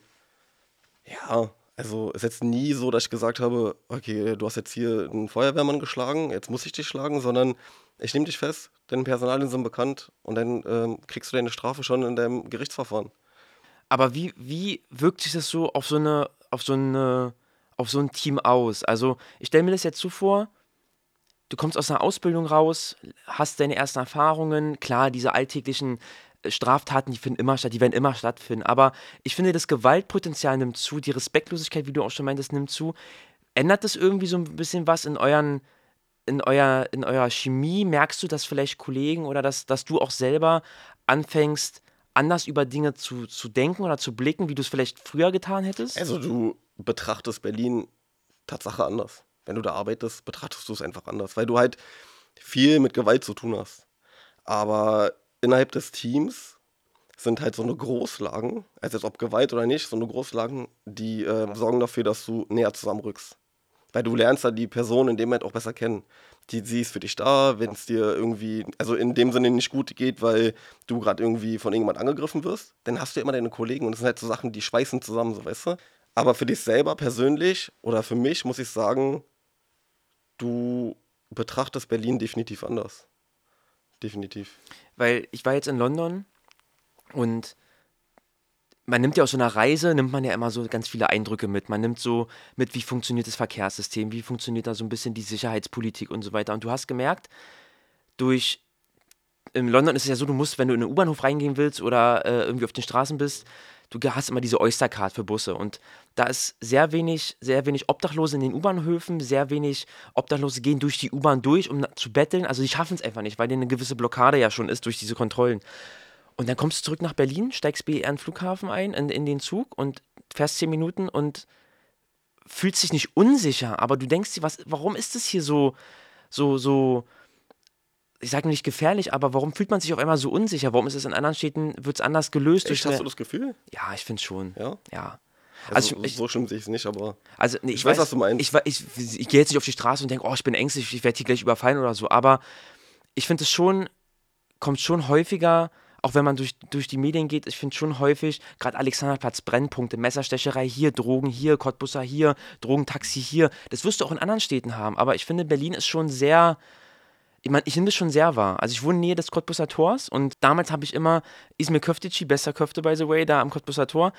ja, also es ist jetzt nie so, dass ich gesagt habe, okay, du hast jetzt hier einen Feuerwehrmann geschlagen, jetzt muss ich dich schlagen, sondern ich nehme dich fest, deine Personalien sind bekannt und dann ähm, kriegst du deine Strafe schon in deinem Gerichtsverfahren. Aber wie, wie wirkt sich das so auf so eine, auf so eine, auf so ein Team aus? Also ich stelle mir das jetzt so vor, du kommst aus einer Ausbildung raus, hast deine ersten Erfahrungen, klar, diese alltäglichen äh, Straftaten, die finden immer statt, die werden immer stattfinden. Aber ich finde, das Gewaltpotenzial nimmt zu, die Respektlosigkeit, wie du auch schon meintest, nimmt zu. Ändert das irgendwie so ein bisschen was in euren, in euer, in eurer Chemie? Merkst du, dass vielleicht Kollegen oder dass, dass du auch selber anfängst, anders über Dinge zu, zu denken oder zu blicken, wie du es vielleicht früher getan hättest? Also du betrachtest Berlin Tatsache anders wenn du da arbeitest, betrachtest du es einfach anders, weil du halt viel mit Gewalt zu tun hast. Aber innerhalb des Teams sind halt so eine Großlagen, also ob Gewalt oder nicht, so eine Großlagen, die äh, sorgen dafür, dass du näher zusammenrückst. Weil du lernst dann die Person in dem Moment auch besser kennen. Die, sie ist für dich da, wenn es dir irgendwie, also in dem Sinne nicht gut geht, weil du gerade irgendwie von irgendjemand angegriffen wirst, dann hast du immer deine Kollegen und das sind halt so Sachen, die schweißen zusammen, so weißt du. Aber für dich selber persönlich oder für mich muss ich sagen, du betrachtest Berlin definitiv anders. Definitiv. Weil ich war jetzt in London und man nimmt ja aus so einer Reise, nimmt man ja immer so ganz viele Eindrücke mit. Man nimmt so mit, wie funktioniert das Verkehrssystem, wie funktioniert da so ein bisschen die Sicherheitspolitik und so weiter. Und du hast gemerkt, durch in London ist es ja so, du musst, wenn du in den U-Bahnhof reingehen willst oder äh, irgendwie auf den Straßen bist, du hast immer diese Oyster-Card für Busse und da ist sehr wenig, sehr wenig Obdachlose in den U-Bahnhöfen, sehr wenig Obdachlose gehen durch die U-Bahn durch, um zu betteln. Also die schaffen es einfach nicht, weil denen eine gewisse Blockade ja schon ist durch diese Kontrollen. Und dann kommst du zurück nach Berlin, steigst BER in den Flughafen ein, in, in den Zug und fährst zehn Minuten und fühlst dich nicht unsicher, aber du denkst dir, was, warum ist es hier so, so, so, ich sage nicht gefährlich, aber warum fühlt man sich auf einmal so unsicher? Warum ist es in anderen Städten, wird es anders gelöst? Echt, hast du das Gefühl? Ja, ich finde schon. Ja? Ja. Also, also ich, so schlimm sehe ich es nicht, aber also, nee, ich, ich weiß, weiß, was du meinst. Ich, ich, ich, ich gehe jetzt nicht auf die Straße und denke, oh, ich bin ängstlich, ich werde hier gleich überfallen oder so, aber ich finde es schon, kommt schon häufiger, auch wenn man durch, durch die Medien geht, ich finde schon häufig, gerade Alexanderplatz, Brennpunkte, Messerstecherei hier, Drogen hier, Cottbusser hier, Drogentaxi hier. Das wirst du auch in anderen Städten haben, aber ich finde, Berlin ist schon sehr ich meine, ich nehme das schon sehr wahr. Also ich wohne nähe des Cottbusser Tors und damals habe ich immer Ismir Köfteci, besser Köfte by the way, da am Cottbusser Tor,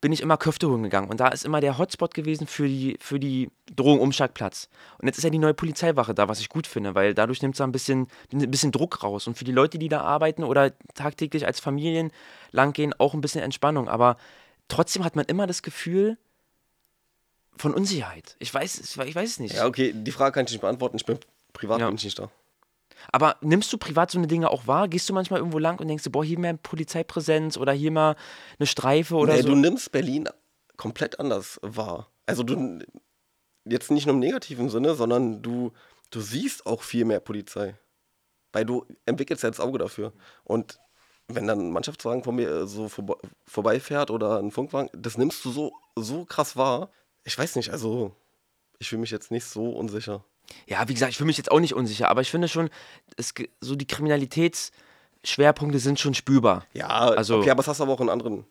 bin ich immer Köfte holen gegangen. Und da ist immer der Hotspot gewesen für die, für die Drogenumschlagplatz. Und jetzt ist ja die neue Polizeiwache da, was ich gut finde, weil dadurch nimmt es ein bisschen, ein bisschen Druck raus. Und für die Leute, die da arbeiten oder tagtäglich als Familien langgehen, auch ein bisschen Entspannung. Aber trotzdem hat man immer das Gefühl, von Unsicherheit. Ich weiß, ich weiß es nicht. Ja, okay, die Frage kann ich nicht beantworten. Ich bin privat ja. bin ich nicht da. Aber nimmst du privat so eine Dinge auch wahr? Gehst du manchmal irgendwo lang und denkst du, boah, hier mehr Polizeipräsenz oder hier mal eine Streife oder nee, so? Du nimmst Berlin komplett anders wahr. Also du jetzt nicht nur im negativen Sinne, sondern du, du siehst auch viel mehr Polizei. Weil du entwickelst ja das Auge dafür. Und wenn dann ein Mannschaftswagen von mir so vor, vorbeifährt oder ein Funkwagen, das nimmst du so, so krass wahr. Ich weiß nicht, also ich fühle mich jetzt nicht so unsicher. Ja, wie gesagt, ich fühle mich jetzt auch nicht unsicher, aber ich finde schon, es, so die Kriminalitätsschwerpunkte sind schon spürbar. Ja, also, okay, aber das hast du aber auch in anderen.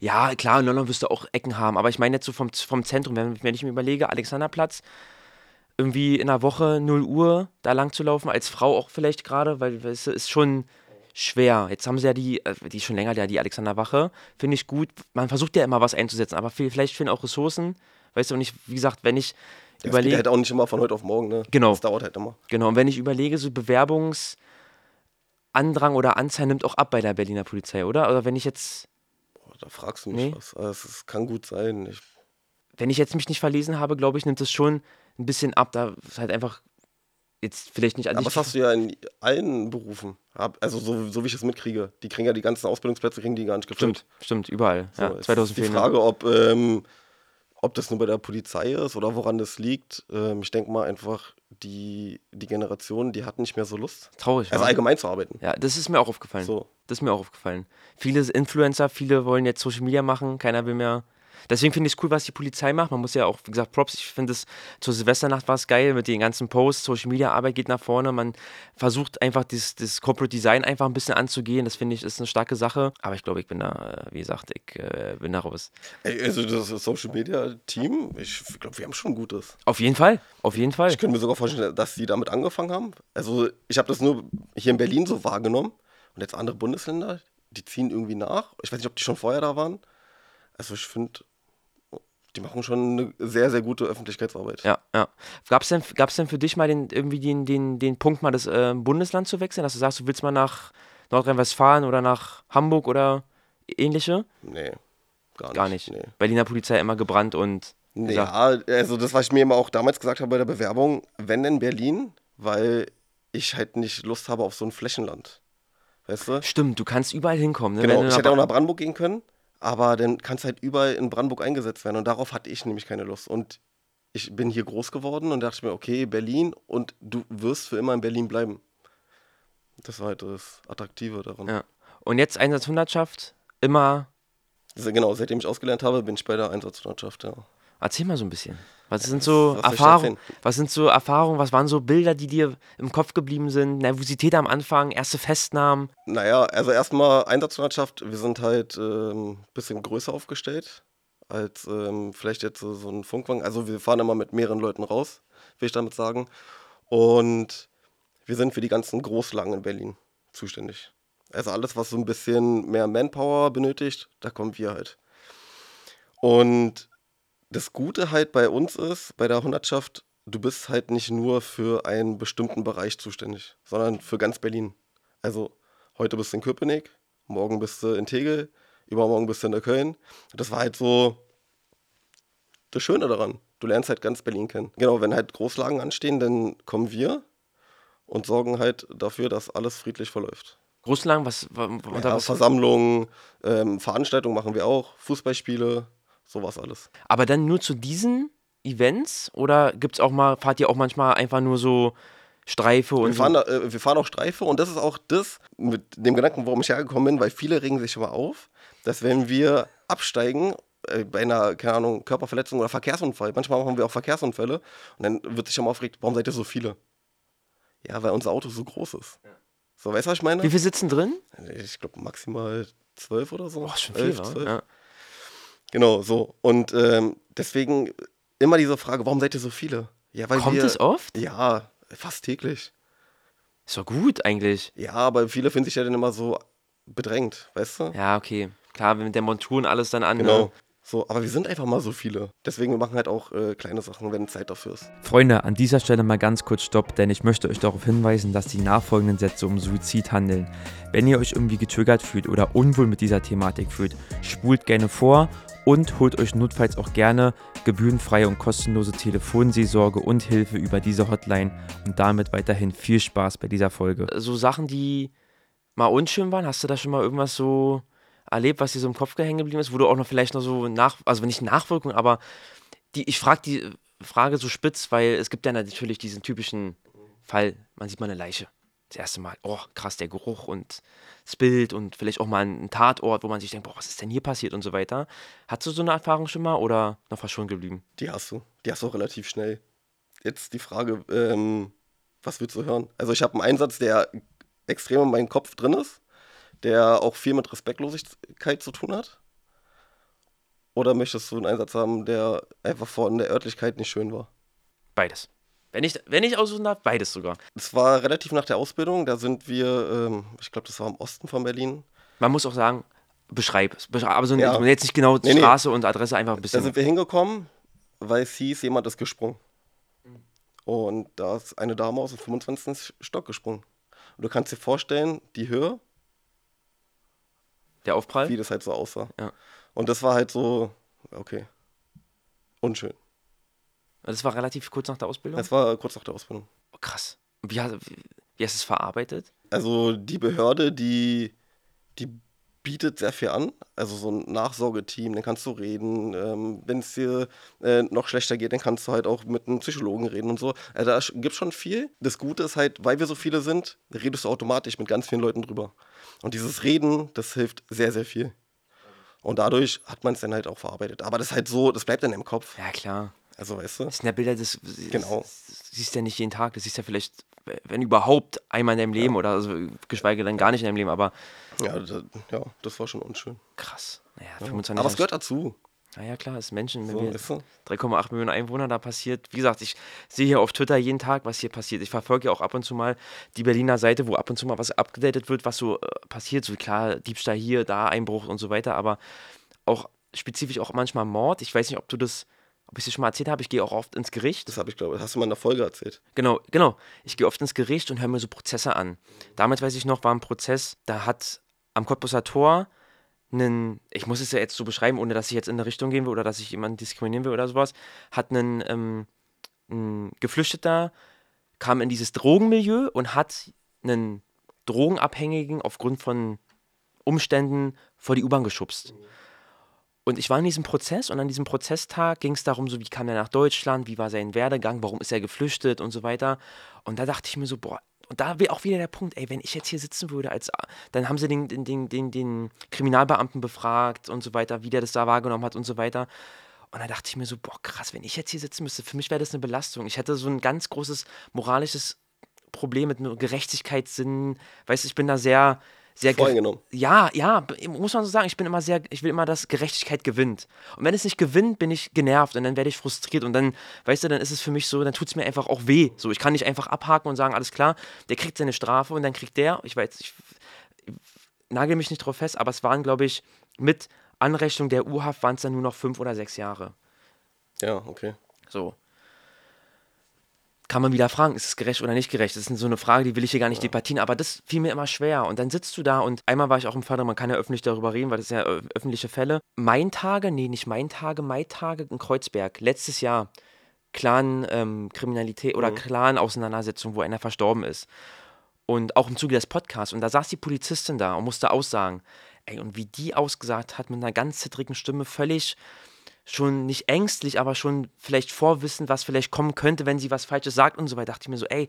Ja, klar, in London wirst du auch Ecken haben, aber ich meine jetzt so vom, vom Zentrum, wenn, wenn ich mir überlege, Alexanderplatz, irgendwie in der Woche 0 Uhr da lang zu laufen, als Frau auch vielleicht gerade, weil es ist schon schwer. Jetzt haben sie ja die, äh, die ist schon länger, ja, die Alexanderwache, finde ich gut. Man versucht ja immer was einzusetzen, aber vielleicht fehlen auch Ressourcen. Weißt du, und ich, wie gesagt, wenn ich das überlege. geht halt auch nicht immer von heute auf morgen, ne? Genau. Das dauert halt immer. Genau, und wenn ich überlege, so Bewerbungsandrang oder Anzahl nimmt auch ab bei der Berliner Polizei, oder? Oder wenn ich jetzt. Boah, da fragst du mich nee. was. Also, es kann gut sein. Ich wenn ich jetzt mich nicht verlesen habe, glaube ich, nimmt es schon ein bisschen ab. Da ist halt einfach jetzt vielleicht nicht an Aber sich. das hast du ja in allen Berufen. Also so, so wie ich es mitkriege. Die kriegen ja die ganzen Ausbildungsplätze, kriegen die gar nicht gefüllt. Stimmt, stimmt, überall. So, ja, jetzt ist 2004. Die Frage, ob, ähm, ob das nur bei der Polizei ist oder woran das liegt. Ähm, ich denke mal einfach, die, die Generation, die hat nicht mehr so Lust. Traurig. Also allgemein zu arbeiten. Ja, das ist mir auch aufgefallen. So. Das ist mir auch aufgefallen. Viele Influencer, viele wollen jetzt Social Media machen, keiner will mehr. Deswegen finde ich es cool, was die Polizei macht. Man muss ja auch, wie gesagt, Props. Ich finde es zur Silvesternacht war es geil mit den ganzen Posts. Social Media Arbeit geht nach vorne. Man versucht einfach das, das Corporate Design einfach ein bisschen anzugehen. Das finde ich ist eine starke Sache. Aber ich glaube, ich bin da, äh, wie gesagt, ich äh, bin da raus. Ey, Also das Social Media Team, ich glaube, wir haben schon ein gutes. Auf jeden Fall, auf jeden Fall. Ich könnte mir sogar vorstellen, dass sie damit angefangen haben. Also ich habe das nur hier in Berlin so wahrgenommen. Und jetzt andere Bundesländer, die ziehen irgendwie nach. Ich weiß nicht, ob die schon vorher da waren. Also ich finde, die machen schon eine sehr, sehr gute Öffentlichkeitsarbeit. Ja, ja. Gab es denn, gab's denn für dich mal den, irgendwie den, den, den Punkt, mal das äh, Bundesland zu wechseln, dass du sagst, du willst mal nach Nordrhein-Westfalen oder nach Hamburg oder ähnliche? Nee, gar nicht. Gar nicht. Nee. Berliner Polizei immer gebrannt und Nee, ja, also das, was ich mir immer auch damals gesagt habe bei der Bewerbung, wenn denn Berlin, weil ich halt nicht Lust habe auf so ein Flächenland. Weißt du? stimmt, du kannst überall hinkommen. Ne? Genau, ich hätte auch nach Brandenburg gehen können, aber dann kannst du halt überall in Brandenburg eingesetzt werden und darauf hatte ich nämlich keine Lust. Und ich bin hier groß geworden und dachte mir, okay, Berlin und du wirst für immer in Berlin bleiben. Das war halt das Attraktive daran. ja. Und jetzt Einsatzhundertschaft, immer, genau, seitdem ich ausgelernt habe, bin ich bei der Einsatzlandschaft, ja. erzähl mal so ein bisschen. Was sind so Erfahrungen? Was sind so Erfahrungen? Was waren so Bilder, die dir im Kopf geblieben sind? Nervosität am Anfang, erste Festnahmen. Naja, also erstmal Einsatzlandschaft, wir sind halt ein ähm, bisschen größer aufgestellt als ähm, vielleicht jetzt so, so ein Funkwagen. Also wir fahren immer mit mehreren Leuten raus, will ich damit sagen. Und wir sind für die ganzen Großlagen in Berlin zuständig. Also alles, was so ein bisschen mehr Manpower benötigt, da kommen wir halt. Und das Gute halt bei uns ist, bei der Hundertschaft, du bist halt nicht nur für einen bestimmten Bereich zuständig, sondern für ganz Berlin. Also heute bist du in Köpenick, morgen bist du in Tegel, übermorgen bist du in der Köln. Das war halt so das Schöne daran. Du lernst halt ganz Berlin kennen. Genau, wenn halt Großlagen anstehen, dann kommen wir und sorgen halt dafür, dass alles friedlich verläuft. Großlagen, was, wa- unter Ja, was Versammlungen, ähm, Veranstaltungen machen wir auch, Fußballspiele, sowas alles. Aber dann nur zu diesen Events oder gibt's auch mal, fahrt ihr auch manchmal einfach nur so Streife und Wir fahren, da, äh, wir fahren auch Streife und das ist auch das mit dem Gedanken, warum ich hergekommen bin, weil viele regen sich immer auf, dass wenn wir absteigen äh, bei einer, keine Ahnung, Körperverletzung oder Verkehrsunfall, manchmal machen wir auch Verkehrsunfälle und dann wird sich immer aufgeregt, warum seid ihr so viele? Ja, weil unser Auto so groß ist. So, weißt du, was ich meine? Wie viel sitzen drin? Ich glaube maximal zwölf oder so. Boah, schon viel, Elf, wa? zwölf. Ja. Genau, so. Und ähm, deswegen immer diese Frage, warum seid ihr so viele? Ja, weil Kommt wir, es oft? Ja, fast täglich. Ist doch gut eigentlich. Ja, aber viele finden sich ja dann immer so bedrängt, weißt du? Ja, okay. Klar, mit der Montur und alles dann an. Genau. Ne? So, aber wir sind einfach mal so viele. Deswegen wir machen halt auch äh, kleine Sachen, wenn Zeit dafür ist. Freunde, an dieser Stelle mal ganz kurz Stopp, denn ich möchte euch darauf hinweisen, dass die nachfolgenden Sätze um Suizid handeln. Wenn ihr euch irgendwie getriggert fühlt oder unwohl mit dieser Thematik fühlt, spult gerne vor und holt euch notfalls auch gerne gebührenfreie und kostenlose Telefonseelsorge und Hilfe über diese Hotline und damit weiterhin viel Spaß bei dieser Folge. So Sachen, die mal unschön waren, hast du da schon mal irgendwas so erlebt, was dir so im Kopf hängen geblieben ist, wo du auch noch vielleicht noch so nach, also nicht Nachwirkung, aber die, ich frage die Frage so spitz, weil es gibt ja natürlich diesen typischen Fall, man sieht mal eine Leiche. Das erste Mal, oh krass, der Geruch und das Bild und vielleicht auch mal ein Tatort, wo man sich denkt, boah, was ist denn hier passiert und so weiter. Hast du so eine Erfahrung schon mal oder noch verschont geblieben? Die hast du. Die hast du auch relativ schnell. Jetzt die Frage, ähm, was willst du hören? Also ich habe einen Einsatz, der extrem in meinem Kopf drin ist, der auch viel mit Respektlosigkeit zu tun hat. Oder möchtest du einen Einsatz haben, der einfach von der Örtlichkeit nicht schön war? Beides. Wenn ich, wenn ich aussuchen darf, beides sogar. Es war relativ nach der Ausbildung, da sind wir, ähm, ich glaube, das war im Osten von Berlin. Man muss auch sagen, beschreib es. Aber so Ja. jetzt nicht genau Nee, nee. Straße und Adresse, einfach ein Da bisschen. sind wir hingekommen, weil es hieß, jemand ist gesprungen. Und da ist eine Dame aus dem 25. Stock gesprungen. Und du kannst dir vorstellen, die Höhe, der Aufprall? wie das halt so aussah. Ja. Und das war halt so, okay, unschön. Das war relativ kurz nach der Ausbildung? Das war kurz nach der Ausbildung. Oh, krass. Wie, hast- wie, wie hast du es verarbeitet? Also die Behörde, die, die bietet sehr viel an. Also so ein Nachsorgeteam, dann kannst du reden. Ähm, Wenn es dir äh, noch schlechter geht, dann kannst du halt auch mit einem Psychologen reden und so. Also da gibt schon viel. Das Gute ist halt, weil wir so viele sind, redest du automatisch mit ganz vielen Leuten drüber. Und dieses Reden, das hilft sehr, sehr viel. Und dadurch hat man es dann halt auch verarbeitet. Aber das ist halt so, das bleibt dann im Kopf. Ja, klar. Also weißt du? Das sind ja Bilder, das, Genau. das siehst du ja nicht jeden Tag. Das siehst du ja vielleicht, wenn überhaupt, einmal in deinem Leben oder also, geschweige denn gar nicht in deinem Leben. Aber Ja, das, ja, das war schon unschön. krass. Naja, Ja. 25 Aber es gehört dazu. Naja, klar, es ist Menschen. So, weißt du? 3,8 Millionen Einwohner da passiert. Wie gesagt, ich sehe hier auf Twitter jeden Tag, was hier passiert. Ich verfolge ja auch ab und zu mal die Berliner Seite, wo ab und zu mal was abgedatet wird, was so äh, passiert. So klar, Diebstahl hier, da, Einbruch und so weiter. Aber auch spezifisch auch manchmal Mord. Ich weiß nicht, ob du das, ob ich es dir schon mal erzählt habe. Ich gehe auch oft ins Gericht. Das habe ich, glaube ich, hast du mal in der Folge erzählt. Genau, genau. Ich gehe oft ins Gericht und höre mir so Prozesse an. Damals weiß ich noch, war ein Prozess, da hat am Cottbusser Tor einen, ich muss es ja jetzt so beschreiben, ohne dass ich jetzt in eine Richtung gehen will oder dass ich jemanden diskriminieren will oder sowas, hat einen ähm, ein Geflüchteter, kam in dieses Drogenmilieu und hat einen Drogenabhängigen aufgrund von Umständen vor die U-Bahn geschubst. Und ich war in diesem Prozess und an diesem Prozesstag ging es darum, so wie kam er nach Deutschland, wie war sein Werdegang, warum ist er geflüchtet und so weiter. Und da dachte ich mir so, boah, und da wäre auch wieder der Punkt, ey, wenn ich jetzt hier sitzen würde, als, dann haben sie den, den, den, den, Kriminalbeamten befragt und so weiter, wie der das da wahrgenommen hat und so weiter. Und da dachte ich mir so, boah, krass, wenn ich jetzt hier sitzen müsste, für mich wäre das eine Belastung. Ich hätte so ein ganz großes moralisches Problem mit Gerechtigkeitssinn. Weißt du, ich bin da sehr, sehr ge- Voreingenommen. ja, ja, muss man so sagen, ich bin immer sehr, ich will immer, dass Gerechtigkeit gewinnt. Und wenn es nicht gewinnt, bin ich genervt und dann werde ich frustriert und dann, weißt du, dann ist es für mich so, dann tut es mir einfach auch weh. So, ich kann nicht einfach abhaken und sagen, alles klar, der kriegt seine Strafe und dann kriegt der, ich weiß, ich, ich nagel mich nicht drauf fest, aber es waren, glaube ich, mit Anrechnung der U-Haft waren es dann nur noch fünf oder sechs Jahre. Ja, okay. So. Kann man wieder fragen, ist es gerecht oder nicht gerecht? Das ist so eine Frage, die will ich hier gar nicht debattieren, aber das fiel mir immer schwer. Und dann sitzt du da und einmal war ich auch im Fall, man kann ja öffentlich darüber reden, weil das sind ja ö- öffentliche Fälle. Mein-Tage, nee, nicht Mein-Tage, Mai-Tage in Kreuzberg, letztes Jahr. Clan-Kriminalität oder Clan-Auseinandersetzung, wo einer verstorben ist. Und auch im Zuge des Podcasts. Und da saß die Polizistin da und musste aussagen. Ey, und wie die ausgesagt hat, mit einer ganz zittrigen Stimme, völlig schon nicht ängstlich, aber schon vielleicht vorwissen, was vielleicht kommen könnte, wenn sie was Falsches sagt und so weiter, dachte ich mir so, ey,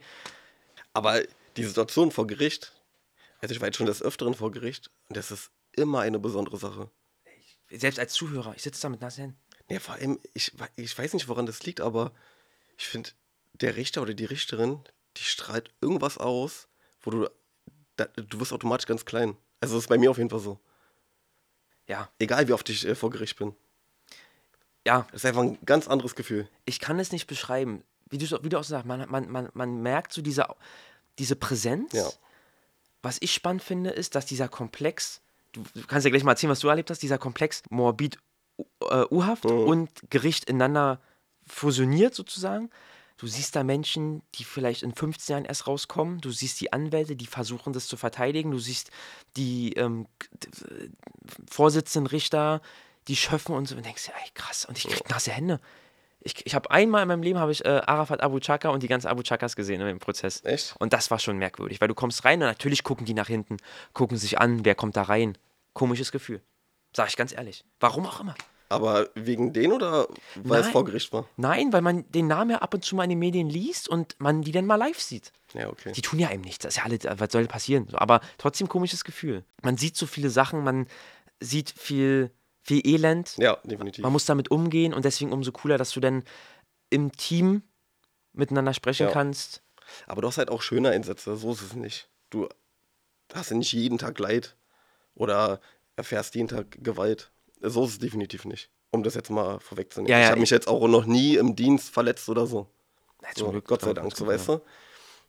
Aber die Situation vor Gericht, also ich war jetzt schon des Öfteren vor Gericht und das ist immer eine besondere Sache. selbst als Zuhörer, ich sitze da mit nassen Händen. Ja, vor allem, ich, ich weiß nicht, woran das liegt, aber ich finde, der Richter oder die Richterin, die strahlt irgendwas aus, wo du, da, du wirst automatisch ganz klein. Also das ist bei mir auf jeden Fall so. Ja, Egal wie oft ich äh, vor Gericht bin. Ja, Das ist einfach ein ganz anderes Gefühl. ich kann es nicht beschreiben. Wie du, wie du auch sagst, man, man, man, man merkt so diese, diese Präsenz. Ja. Was ich spannend finde, ist, dass dieser Komplex, du, du kannst ja gleich mal erzählen, was du erlebt hast, dieser Komplex Morbid äh, U-Haft und Gericht ineinander fusioniert sozusagen. Du siehst da Menschen, die vielleicht in 15 Jahren erst rauskommen. Du siehst die Anwälte, die versuchen, das zu verteidigen. Du siehst die ähm, Vorsitzenden Richter, die schöpfen und so. Und denkst dir, ey, krass. Und ich krieg nasse Hände. Ich, ich habe einmal in meinem Leben habe ich äh, Arafat Abu Chaka und die ganzen Abu Chakas gesehen im Prozess. Echt? Und das war schon merkwürdig, weil du kommst rein und natürlich gucken die nach hinten, gucken sich an, wer kommt da rein. Komisches Gefühl. Sag ich ganz ehrlich. Warum auch immer. Aber wegen denen oder weil es Nein. vor Gericht war? Nein, weil man den Namen ja ab und zu mal in den Medien liest und man die dann mal live sieht. Ja, okay. Die tun ja einem nichts. Das ist ja alles, was soll passieren? Aber trotzdem komisches Gefühl. Man sieht so viele Sachen, man sieht viel, viel Elend. Ja, definitiv. Man muss damit umgehen und deswegen umso cooler, dass du dann im Team miteinander sprechen Ja. kannst. Aber du hast halt auch schöne Einsätze, so ist es nicht. Du hast ja nicht jeden Tag Leid oder erfährst jeden Tag Gewalt. So ist es definitiv nicht. Um das jetzt mal vorwegzunehmen. Ja, ja, ich habe ich- mich jetzt auch noch nie im Dienst verletzt oder so. So Gott sei Dank, so weißt du.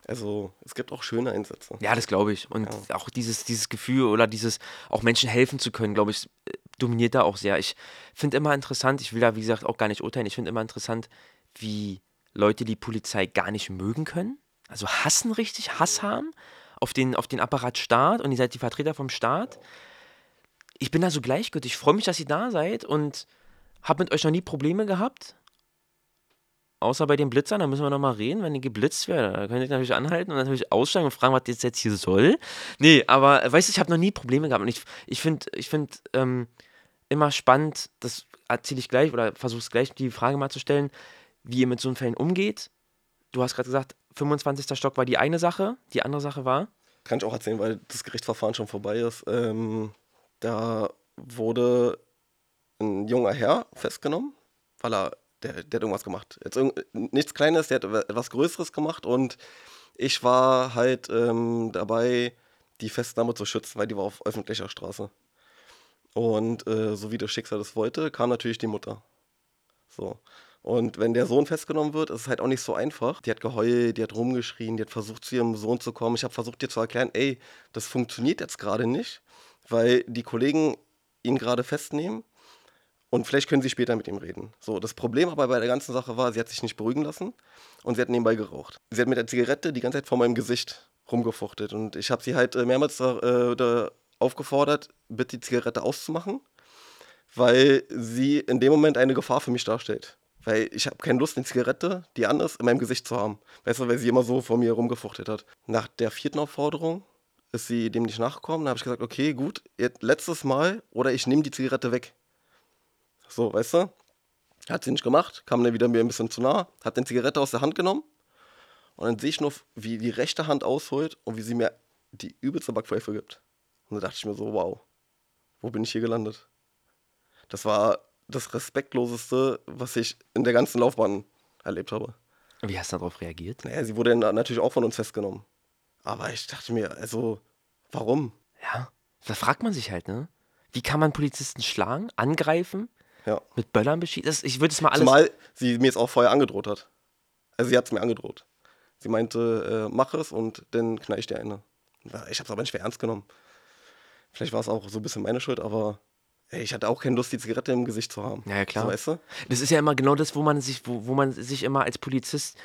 Also es gibt auch schöne Einsätze. Ja, das glaube ich. Und auch dieses, dieses Gefühl oder dieses, auch Menschen helfen zu können, glaube ich, dominiert da auch sehr. Ich finde immer interessant, ich will da, wie gesagt, auch gar nicht urteilen, ich finde immer interessant, wie Leute die Polizei gar nicht mögen können. Also hassen richtig, Hass haben auf den, auf den Apparat Staat und ihr seid die Vertreter vom Staat. Ich bin da so gleichgültig. Ich freue mich, dass ihr da seid und habe mit euch noch nie Probleme gehabt. außer bei den Blitzern, da müssen wir nochmal reden, wenn die geblitzt werden. Da könnte ich natürlich anhalten und natürlich aussteigen und fragen, was das jetzt hier soll. Nee, aber weißt du, ich habe noch nie Probleme gehabt. Und ich, ich finde ich find, ähm, immer spannend, das erzähle ich gleich oder versuche es gleich die Frage mal zu stellen, wie ihr mit so Fällen umgeht. Du hast gerade gesagt, 25. Stock war die eine Sache, die andere Sache war? Kann ich auch erzählen, weil das Gerichtsverfahren schon vorbei ist. Ähm, da wurde ein junger Herr festgenommen, weil er, der, der hat irgendwas gemacht. Jetzt nichts Kleines, der hat etwas Größeres gemacht und ich war halt ähm, dabei, die Festnahme zu schützen, weil die war auf öffentlicher Straße. Und äh, so wie das Schicksal das wollte, kam natürlich die Mutter. So. Und wenn der Sohn festgenommen wird, ist es halt auch nicht so einfach. Die hat geheult, die hat rumgeschrien, die hat versucht, zu ihrem Sohn zu kommen. Ich habe versucht, dir zu erklären, ey, das funktioniert jetzt gerade nicht, weil die Kollegen ihn gerade festnehmen und vielleicht können sie später mit ihm reden. So, das Problem aber bei der ganzen Sache war, sie hat sich nicht beruhigen lassen und sie hat nebenbei geraucht. Sie hat mit der Zigarette die ganze Zeit vor meinem Gesicht rumgefuchtet und ich habe sie halt äh, mehrmals da, äh, da aufgefordert, bitte die Zigarette auszumachen, weil sie in dem Moment eine Gefahr für mich darstellt. Weil ich habe keine Lust, eine Zigarette, die an ist, in meinem Gesicht zu haben. Weißt du, weil sie immer so vor mir rumgefuchtet hat. Nach der vierten Aufforderung ist sie dem nicht nachgekommen. Da habe ich gesagt, okay, gut, letztes Mal oder ich nehme die Zigarette weg. So, weißt du? Hat sie nicht gemacht, kam dann wieder mir ein bisschen zu nah, hat die Zigarette aus der Hand genommen und dann sehe ich nur, wie die rechte Hand ausholt und wie sie mir die übelste Backpfeife gibt. Und da dachte ich mir so, wow, wo bin ich hier gelandet? Das war das Respektloseste, was ich in der ganzen Laufbahn erlebt habe. Wie hast du darauf reagiert? Naja, sie wurde natürlich auch von uns festgenommen. Aber ich dachte mir, also, warum? Ja, da fragt man sich halt, ne? Wie kann man Polizisten schlagen, angreifen, ja. mit Böllern beschießen? Ich würde es mal alles. Zumal sie mir jetzt auch vorher angedroht hat. Also, sie hat es mir angedroht. Sie meinte, äh, mach es und dann knall ich dir eine. Ich habe es aber nicht mehr ernst genommen. Vielleicht war es auch so ein bisschen meine Schuld, aber ey, ich hatte auch keine Lust, die Zigarette im Gesicht zu haben. Ja, ja klar. So, weißt du? Das ist ja immer genau das, wo man sich, wo, wo man sich immer als Polizist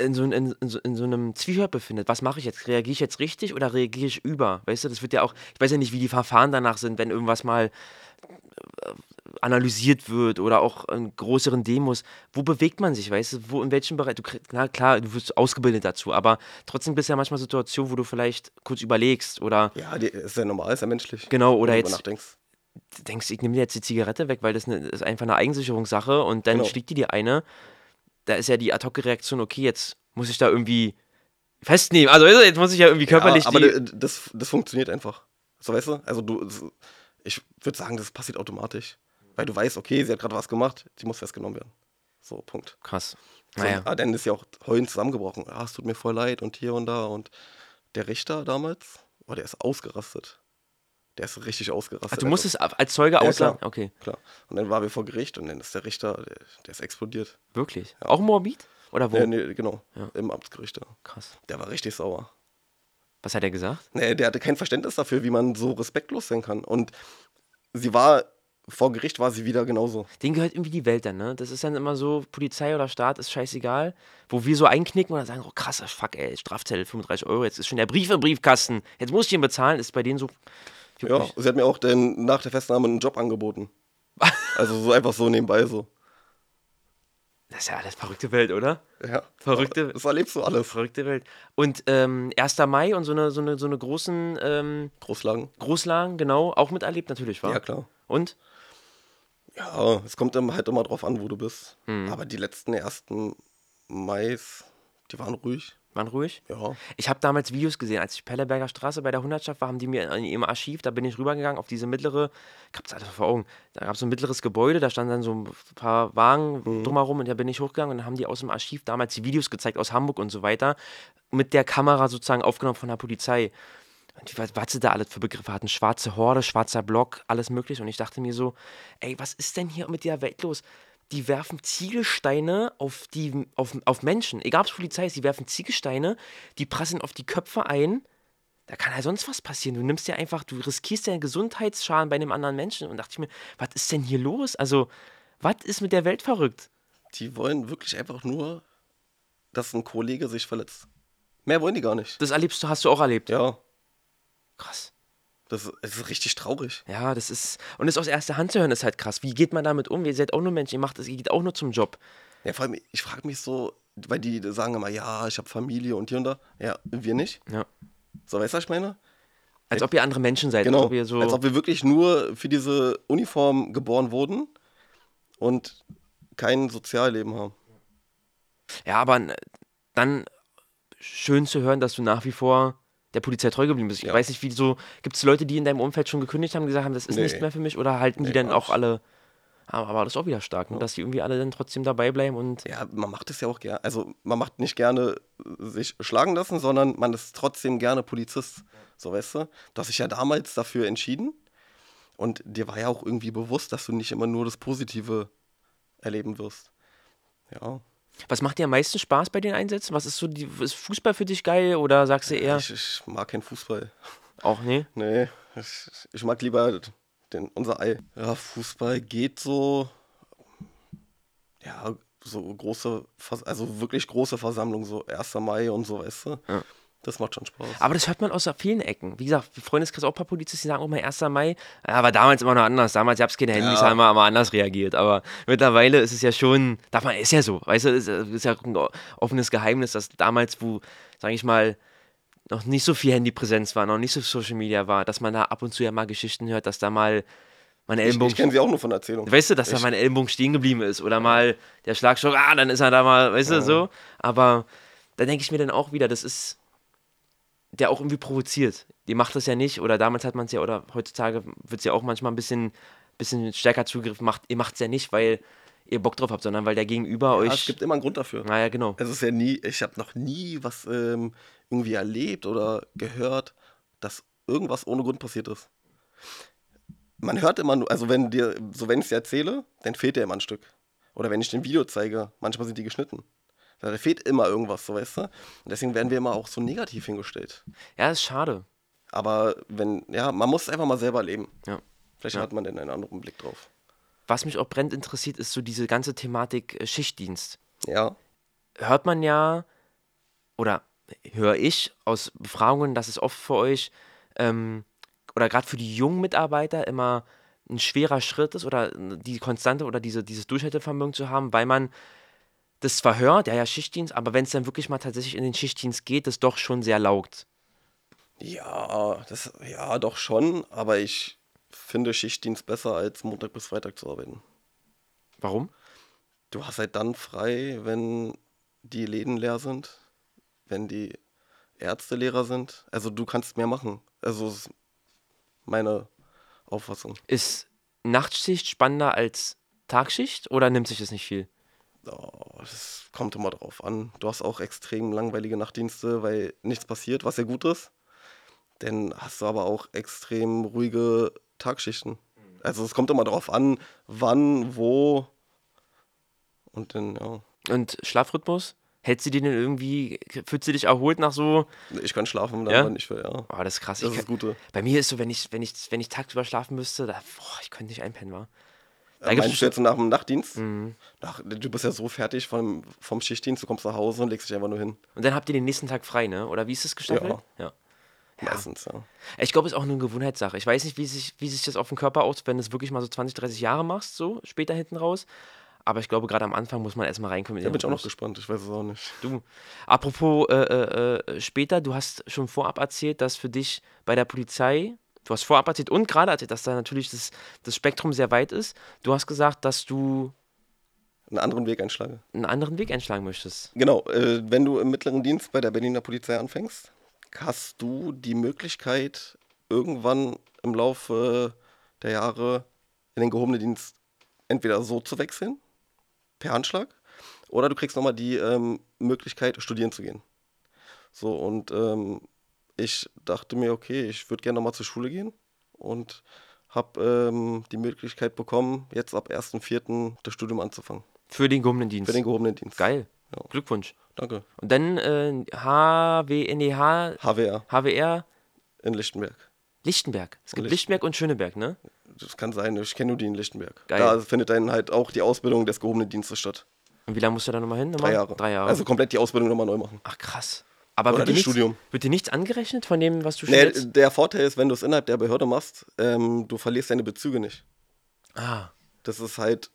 in so, in, in, so, in so einem Zwiespalt befindet. Was mache ich jetzt? Reagiere ich jetzt richtig oder reagiere ich über? Weißt du, das wird ja auch, ich weiß ja nicht, wie die Verfahren danach sind, wenn irgendwas mal analysiert wird oder auch in größeren Demos. Wo bewegt man sich, weißt du? Wo, in welchem Bereich? Du, na klar, du wirst ausgebildet dazu, aber trotzdem bist du ja manchmal Situationen, wo du vielleicht kurz überlegst oder. Ja, die, ist ja normal, ist ja menschlich. Genau, oder jetzt. Nachdenkst. Denkst, ich nehme dir jetzt die Zigarette weg, weil das, eine, ist einfach eine Eigensicherungssache und dann genau. schlägt die dir eine. Da ist ja die Ad-Hoc-Reaktion, okay, jetzt muss ich da irgendwie festnehmen. Also jetzt muss ich ja irgendwie körperlich. Ja, aber das, das funktioniert einfach. So weißt du? Also du, ich würde sagen, das passiert automatisch weil du weißt, okay, sie hat gerade was gemacht, sie muss festgenommen werden. So, Punkt. Krass. Naja. So, ah, dann ist ja auch heulen zusammengebrochen. Ah, es tut mir voll leid und hier und da. Und der Richter damals, oh, der ist ausgerastet. Der ist richtig ausgerastet. Ach, du musstest als Zeuge ja, aussagen? Klar, okay. Klar. Und dann waren wir vor Gericht und dann ist der Richter, der, der ist explodiert. Wirklich? Ja. Auch Morbid? Oder wo? Ja, nee, genau. Ja. Im Amtsgericht. Krass. Der war richtig sauer. Was hat er gesagt? Nee, der hatte kein Verständnis dafür, wie man so respektlos sein kann. Und sie war vor Gericht war sie wieder genauso. Denen gehört irgendwie die Welt dann, ne? Das ist dann immer so, Polizei oder Staat ist scheißegal. Wo wir so einknicken oder sagen, oh krasser Fuck, ey, Strafzettel, 35 Euro, jetzt ist schon der Brief im Briefkasten, jetzt muss ich ihn bezahlen, ist bei denen so. Ja, sie hat mir auch den, nach der Festnahme einen Job angeboten. also so einfach so nebenbei so. Das ist ja alles verrückte Welt, oder? Ja. Verrückte Das erlebst du alles. Verrückte Welt. Und ähm, 1. Mai und so eine, so eine, so eine großen ähm, Großlagen. Großlagen, genau, auch miterlebt natürlich, war. Ja, klar. Und? Ja, es kommt halt immer drauf an, wo du bist. Mhm. Aber die letzten ersten Mais, die waren ruhig. Waren ruhig? Ja. Ich habe damals Videos gesehen, als ich Pelleberger Straße bei der Hundertschaft war, haben die mir in ihrem Archiv, da bin ich rübergegangen auf diese mittlere, ich hab's alles vor Augen, da gab es so ein mittleres Gebäude, da standen dann so ein paar Wagen mhm. drumherum und da bin ich hochgegangen und dann haben die aus dem Archiv damals die Videos gezeigt aus Hamburg und so weiter, mit der Kamera sozusagen aufgenommen von der Polizei. Und was, was sie da alles für Begriffe hatten. Schwarze Horde, schwarzer Block, alles mögliche. Und ich dachte mir so, ey, was ist denn hier mit der Welt los? Die werfen Ziegelsteine auf, die, auf, auf Menschen. Egal ob es Polizei ist, die werfen Ziegelsteine, die prassen auf die Köpfe ein. Da kann ja sonst was passieren. Du nimmst ja einfach, du riskierst ja einen Gesundheitsschaden bei einem anderen Menschen. Und dachte ich mir, was ist denn hier los? Also, was ist mit der Welt verrückt? Die wollen wirklich einfach nur, dass ein Kollege sich verletzt. Mehr wollen die gar nicht. Das erlebst du, hast du auch erlebt? Ja. Krass. Das, das, ist richtig traurig. Ja, das ist. Und das aus erster Hand zu hören, ist halt krass. Wie geht man damit um? Ihr seid auch nur Menschen, ihr macht das, ihr geht auch nur zum Job. Ja, vor allem, ich frage mich so, weil die sagen immer, ja, ich habe Familie und hier und da. Ja, wir nicht. Ja. So, weißt du, was ich meine? Als ob ihr andere Menschen seid. Genau. Als ob so Als ob wir wirklich nur für diese Uniform geboren wurden und kein Sozialleben haben. Ja, aber dann schön zu hören, dass du nach wie vor der Polizei treu geblieben bist. Ich Ja. weiß nicht, wie so. Gibt es Leute, die in deinem Umfeld schon gekündigt haben, die gesagt haben, das ist Nee. nicht mehr für mich? Oder halten die Nee, dann gar auch alle. Aber, aber das ist auch wieder stark, ne? dass die irgendwie alle dann trotzdem dabei bleiben und. Ja, man macht es ja auch gerne. Also, man macht nicht gerne äh, sich schlagen lassen, sondern man ist trotzdem gerne Polizist. So, weißt du? Du hast dich ja damals dafür entschieden und dir war ja auch irgendwie bewusst, dass du nicht immer nur das Positive erleben wirst. Ja. Was macht dir am meisten Spaß bei den Einsätzen? Was ist so die. Ist Fußball für dich geil oder sagst du eher. Ich, ich mag keinen Fußball. auch, nee? Nee, ich, ich mag lieber den, unser Ei. Ja, Fußball geht so. Ja, so große, also wirklich große Versammlungen, so 1. Mai und so, weißt du? Ja. Das macht schon Spaß. Aber das hört man aus vielen Ecken. Wie gesagt, Freundeskreis auch ein paar Polizisten, die sagen auch mal 1. Mai. Ja, war damals immer noch anders. Damals gab es keine Handys, Ja. haben wir immer anders reagiert. Aber mittlerweile ist es ja schon, darf man, ist ja so. Weißt du, ist, ist ja ein offenes Geheimnis, dass damals, wo, sage ich mal, noch nicht so viel Handypräsenz war, noch nicht so Social Media war, dass man da ab und zu ja mal Geschichten hört, dass da mal mein ich Ellenbogen ich kenne sie auch nur von Erzählungen. Weißt du, dass da Ich- mein Ellenbogen stehen geblieben ist oder mal der Schlagstock, ah, dann ist er da mal, weißt du, so. Aber da denke ich mir dann auch wieder, das ist der auch irgendwie provoziert. Die macht das ja nicht oder damals hat man es ja oder heutzutage wird es ja auch manchmal ein bisschen, bisschen stärker zugegriffen, macht, ihr macht es ja nicht, weil ihr Bock drauf habt, sondern weil der Gegenüber Ja, euch. es gibt immer einen Grund dafür. naja, genau. Es ist ja nie, ich habe noch nie was ähm, irgendwie erlebt oder gehört, dass irgendwas ohne Grund passiert ist. Man hört immer nur, also wenn dir, so wenn ich es dir erzähle, dann fehlt dir immer ein Stück. Oder wenn ich den Video zeige, manchmal sind die geschnitten. Da fehlt immer irgendwas, so weißt du. Und deswegen werden wir immer auch so negativ hingestellt. Ja, ist schade. Aber wenn, ja, man muss es einfach mal selber leben. Ja. Vielleicht Ja. hat man dann einen anderen Blick drauf. Was mich auch brennend interessiert, ist so diese ganze Thematik äh, Schichtdienst. Ja. hört man ja, oder höre ich aus Befragungen, dass es oft für euch ähm, oder gerade für die jungen Mitarbeiter immer ein schwerer Schritt ist oder die Konstante oder diese, dieses Durchhaltevermögen zu haben, weil man das zwar hört, ja, ja, Schichtdienst, aber wenn es dann wirklich mal tatsächlich in den Schichtdienst geht, das doch schon sehr laugt. Ja, das, ja, doch schon, aber ich finde Schichtdienst besser als Montag bis Freitag zu arbeiten. Warum? Du hast halt dann frei, wenn die Läden leer sind, wenn die Ärzte leerer sind. Also du kannst mehr machen. Also ist meine Auffassung. Ist Nachtschicht spannender als Tagschicht oder nimmt sich das nicht viel? Oh, das kommt immer drauf an. Du hast auch extrem langweilige Nachtdienste, weil nichts passiert, was ja gut ist. Dann hast du aber auch extrem ruhige Tagschichten. Also es kommt immer drauf an, wann, wo. Und dann, ja. Und Schlafrhythmus? Hältst du den denn irgendwie, fühlst du dich erholt nach so, Ich kann schlafen, dann Ja? aber nicht will, ja. oh, das ist krass. Das ich ist das kann, Gute. Bei mir ist so, wenn ich, wenn ich, wenn ich tagsüber schlafen müsste, da, boah, ich könnte nicht einpennen, wa? Da Äh, Meinst du jetzt nach dem Nachtdienst? Mhm. Ach, du bist ja so fertig vom, vom Schichtdienst, du kommst nach Hause und legst dich einfach nur hin. Und dann habt ihr den nächsten Tag frei, ne? Oder wie ist das gestaffelt? Ja. Ja. Meistens, ja. Ich glaube, es ist auch eine Gewohnheitssache. Ich weiß nicht, wie sich, wie sich das auf den Körper aus, wenn du es wirklich mal so 20, 30 Jahre machst, so später hinten raus. Aber ich glaube, gerade am Anfang muss man erstmal reinkommen. in Da bin ich auch noch gespannt, ich weiß es auch nicht. Du, apropos äh, äh, äh, später, du hast schon vorab erzählt, dass für dich bei der Polizei, du hast vorab erzählt und gerade erzählt, dass da natürlich das, das Spektrum sehr weit ist. Du hast gesagt, dass du Einen anderen Weg einschlage. einen anderen Weg einschlagen möchtest. Genau, äh, wenn du im mittleren Dienst bei der Berliner Polizei anfängst, hast du die Möglichkeit, irgendwann im Laufe der Jahre in den gehobenen Dienst entweder so zu wechseln, per Handschlag, oder du kriegst nochmal die ähm, Möglichkeit, studieren zu gehen. So, und ähm, ich dachte mir, okay, ich würde gerne nochmal zur Schule gehen und habe ähm, die Möglichkeit bekommen, jetzt ab 1.4. das Studium anzufangen. Für den gehobenen Dienst. Für den gehobenen Dienst. Geil. Ja. Glückwunsch. Danke. Und dann äh, HWNEH, HWR HWR, in Lichtenberg. Lichtenberg. Es gibt Licht- Lichtenberg und Schöneberg, ne? Das kann sein, ich kenne nur die in Lichtenberg. Geil. Da findet dann halt auch die Ausbildung des gehobenen Dienstes statt. Und wie lange musst du da nochmal hin? Nochmal? Drei Jahre. Drei Jahre. Also komplett die Ausbildung nochmal neu machen. Ach krass. Aber Oder wird dir, das nichts, Studium. wird dir nichts angerechnet von dem, was du schon Nee, der Vorteil ist, wenn du es innerhalb der Behörde machst, ähm, du verlierst deine Bezüge nicht. Ah, Das ist halt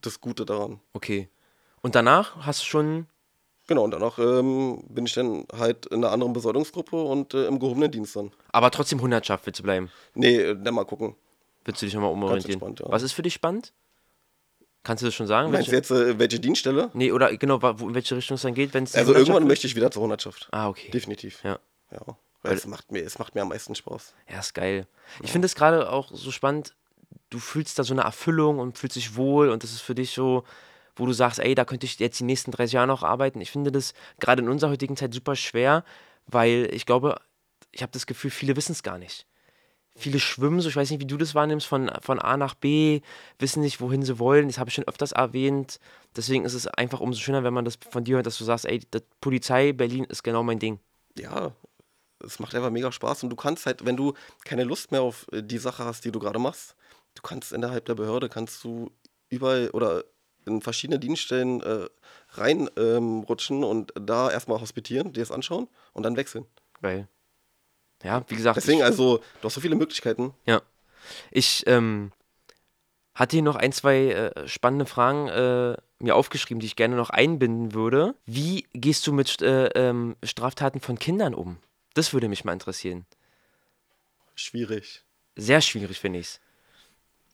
das Gute daran. okay. Und danach hast du schon. Genau, und danach ähm, bin ich dann halt in einer anderen Besoldungsgruppe und äh, im gehobenen Dienst dann. Aber trotzdem Hundertschaft willst du bleiben. Nee, äh, dann mal gucken. Willst du dich nochmal umorientieren? ja. Was ist für dich spannend? Kannst du das schon sagen? Meinst du jetzt, äh, welche Dienststelle? Nee, oder genau, wo, in welche Richtung es dann geht, wenn es. Also irgendwann möchte ich wieder zur Hundertschaft. Ah, okay. Definitiv. Ja. Ja. Weil es macht, mir, es macht mir am meisten Spaß. Ja, ist geil. Ich finde es gerade auch so spannend. Du fühlst da so eine Erfüllung und fühlst dich wohl und das ist für dich so, wo du sagst, ey, da könnte ich jetzt die nächsten 30 Jahre noch arbeiten. Ich finde das gerade in unserer heutigen Zeit super schwer, weil ich glaube, ich habe das Gefühl, viele wissen es gar nicht. Viele schwimmen so, ich weiß nicht, wie du das wahrnimmst, von, von A nach B, wissen nicht, wohin sie wollen. Das habe ich schon öfters erwähnt. Deswegen ist es einfach umso schöner, wenn man das von dir hört, dass du sagst, ey, das Polizei Berlin ist genau mein Ding. Ja, es macht einfach mega Spaß und du kannst halt, wenn du keine Lust mehr auf äh, die Sache hast, die du gerade machst, du kannst innerhalb der Behörde, kannst du überall oder in verschiedene Dienststellen äh, reinrutschen ähm, rutschen und da erstmal hospitieren, dir das anschauen und dann wechseln. Geil. Ja, wie gesagt. Deswegen, ich, also, du hast so viele Möglichkeiten. Ja. Ich ähm, hatte hier noch ein, zwei äh, spannende Fragen äh, mir aufgeschrieben, die ich gerne noch einbinden würde. Wie gehst du mit äh, ähm, Straftaten von Kindern um? Das würde mich mal interessieren. Schwierig. Sehr schwierig, finde ich's.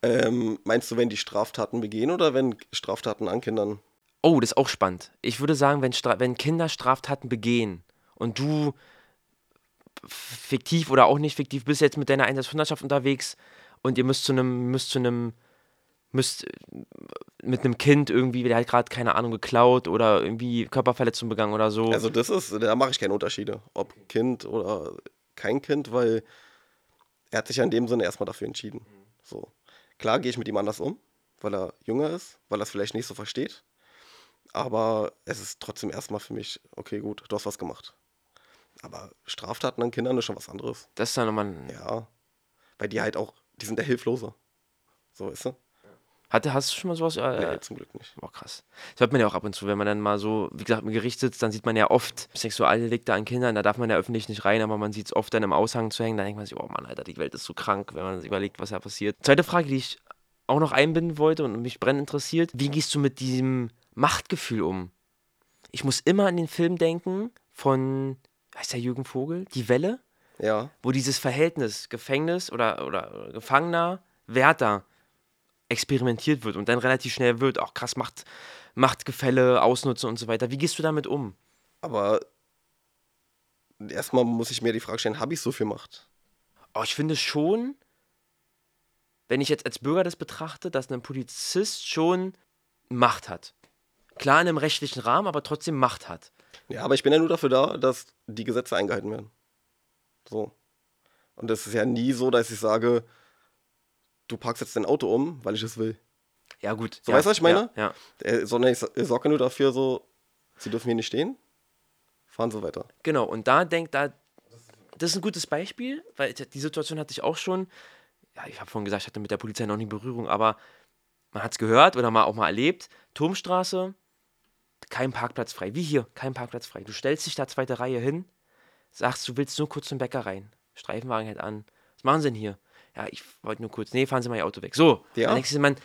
Ähm, meinst du, wenn die Straftaten begehen oder wenn Straftaten an Kindern? Oh, das ist auch spannend. Ich würde sagen, wenn, Stra wenn Kinder Straftaten begehen und du fiktiv oder auch nicht fiktiv bist jetzt mit deiner Einsatzhundertschaft unterwegs und ihr müsst zu einem, müsst zu einem, müsst äh, mit einem Kind irgendwie, der hat gerade keine Ahnung geklaut oder irgendwie Körperverletzung begangen oder so. Also das ist, da mache ich keine Unterschiede, ob Kind oder kein Kind, weil er hat sich ja in dem Sinne erstmal dafür entschieden. So. Klar gehe ich mit ihm anders um, weil er jünger ist, weil er es vielleicht nicht so versteht. Aber es ist trotzdem erstmal für mich, okay, gut, du hast was gemacht. Aber Straftaten an Kindern ist schon was anderes. das ist dann nochmal. Ja. Weil die halt auch, die sind der Hilfloser. So, weißt du? Hatte, hast du schon mal sowas? Äh, Nee, zum Glück nicht. Boah, krass. Das hört man ja auch ab und zu, wenn man dann mal so, wie gesagt, im Gericht sitzt, dann sieht man ja oft Sexualdelikte an Kindern, da darf man ja öffentlich nicht rein, aber man sieht es oft dann im Aushang zu hängen, da denkt man sich, oh Mann, Alter, die Welt ist so krank, wenn man sich überlegt, was da passiert. Zweite Frage, die ich auch noch einbinden wollte und mich brennend interessiert, wie gehst du mit diesem Machtgefühl um? Ich muss immer an den Film denken von, heißt der Jürgen Vogel, Die Welle, Ja. wo dieses Verhältnis Gefängnis oder, oder Gefangener, Wärter experimentiert wird und dann relativ schnell wird, auch krass Macht, Machtgefälle, Ausnutzen und so weiter. Wie gehst du damit um? Aber erstmal muss ich mir die Frage stellen, habe ich so viel Macht? Oh, ich finde schon, wenn ich jetzt als Bürger das betrachte, dass ein Polizist schon Macht hat. Klar in einem rechtlichen Rahmen, aber trotzdem Macht hat. Ja, aber ich bin ja nur dafür da, dass die Gesetze eingehalten werden. So. Und das ist ja nie so, dass ich sage, du parkst jetzt dein Auto um, weil ich es will. Ja, gut. So, ja, weißt du, was ich meine? Ja, ja. Äh, sondern ich sorge nur dafür, so, sie dürfen hier nicht stehen, fahren so weiter. Genau, und da denkt da, das ist ein gutes Beispiel, weil die Situation hatte ich auch schon. Ja, ich habe vorhin gesagt, ich hatte mit der Polizei noch nie Berührung, aber man hat es gehört oder mal auch mal erlebt. Turmstraße, kein Parkplatz frei. Wie hier, kein Parkplatz frei. Du stellst dich da zweite Reihe hin, sagst, du willst nur kurz zum Bäcker rein. Streifenwagen hält an. Was machen sie denn hier? Ja, ich wollte nur kurz. Nee, fahren Sie mal Ihr Auto weg. So, Ja. du dir, Mann,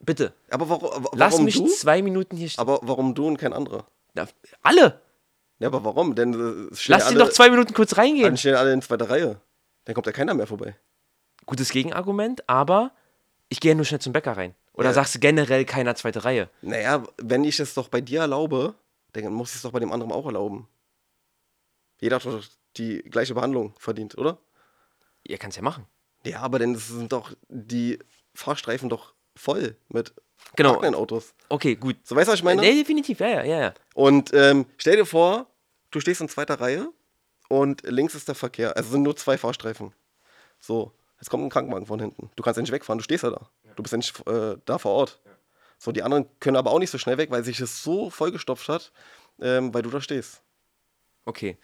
bitte, Aber warum, warum lass mich du? zwei Minuten hier stehen. Aber warum du und kein anderer? Alle! Ja, aber warum? Denn äh, Lass sie doch zwei Minuten kurz reingehen. Dann stehen alle in zweiter Reihe. Dann kommt ja keiner mehr vorbei. gutes Gegenargument, aber ich gehe ja nur schnell zum Bäcker rein. Oder Ja. sagst du generell keiner zweite Reihe? Naja, wenn ich es doch bei dir erlaube, dann muss ich es doch bei dem anderen auch erlauben. Jeder hat doch die gleiche Behandlung verdient, oder? Ihr kannst ja machen. Ja, aber dann sind doch die Fahrstreifen doch voll mit Genau. Autos. Okay, gut. So, weißt du, was ich meine? Nee, definitiv, ja, ja, ja, ja. Und ähm, stell dir vor, du stehst in zweiter Reihe und links ist der Verkehr. Also sind nur zwei Fahrstreifen. So, jetzt kommt ein Krankenwagen von hinten. Du kannst ja nicht wegfahren, du stehst ja da. Du bist ja nicht äh, da vor Ort. So, die anderen können aber auch nicht so schnell weg, weil sich es so vollgestopft hat, ähm, weil du da stehst. Okay.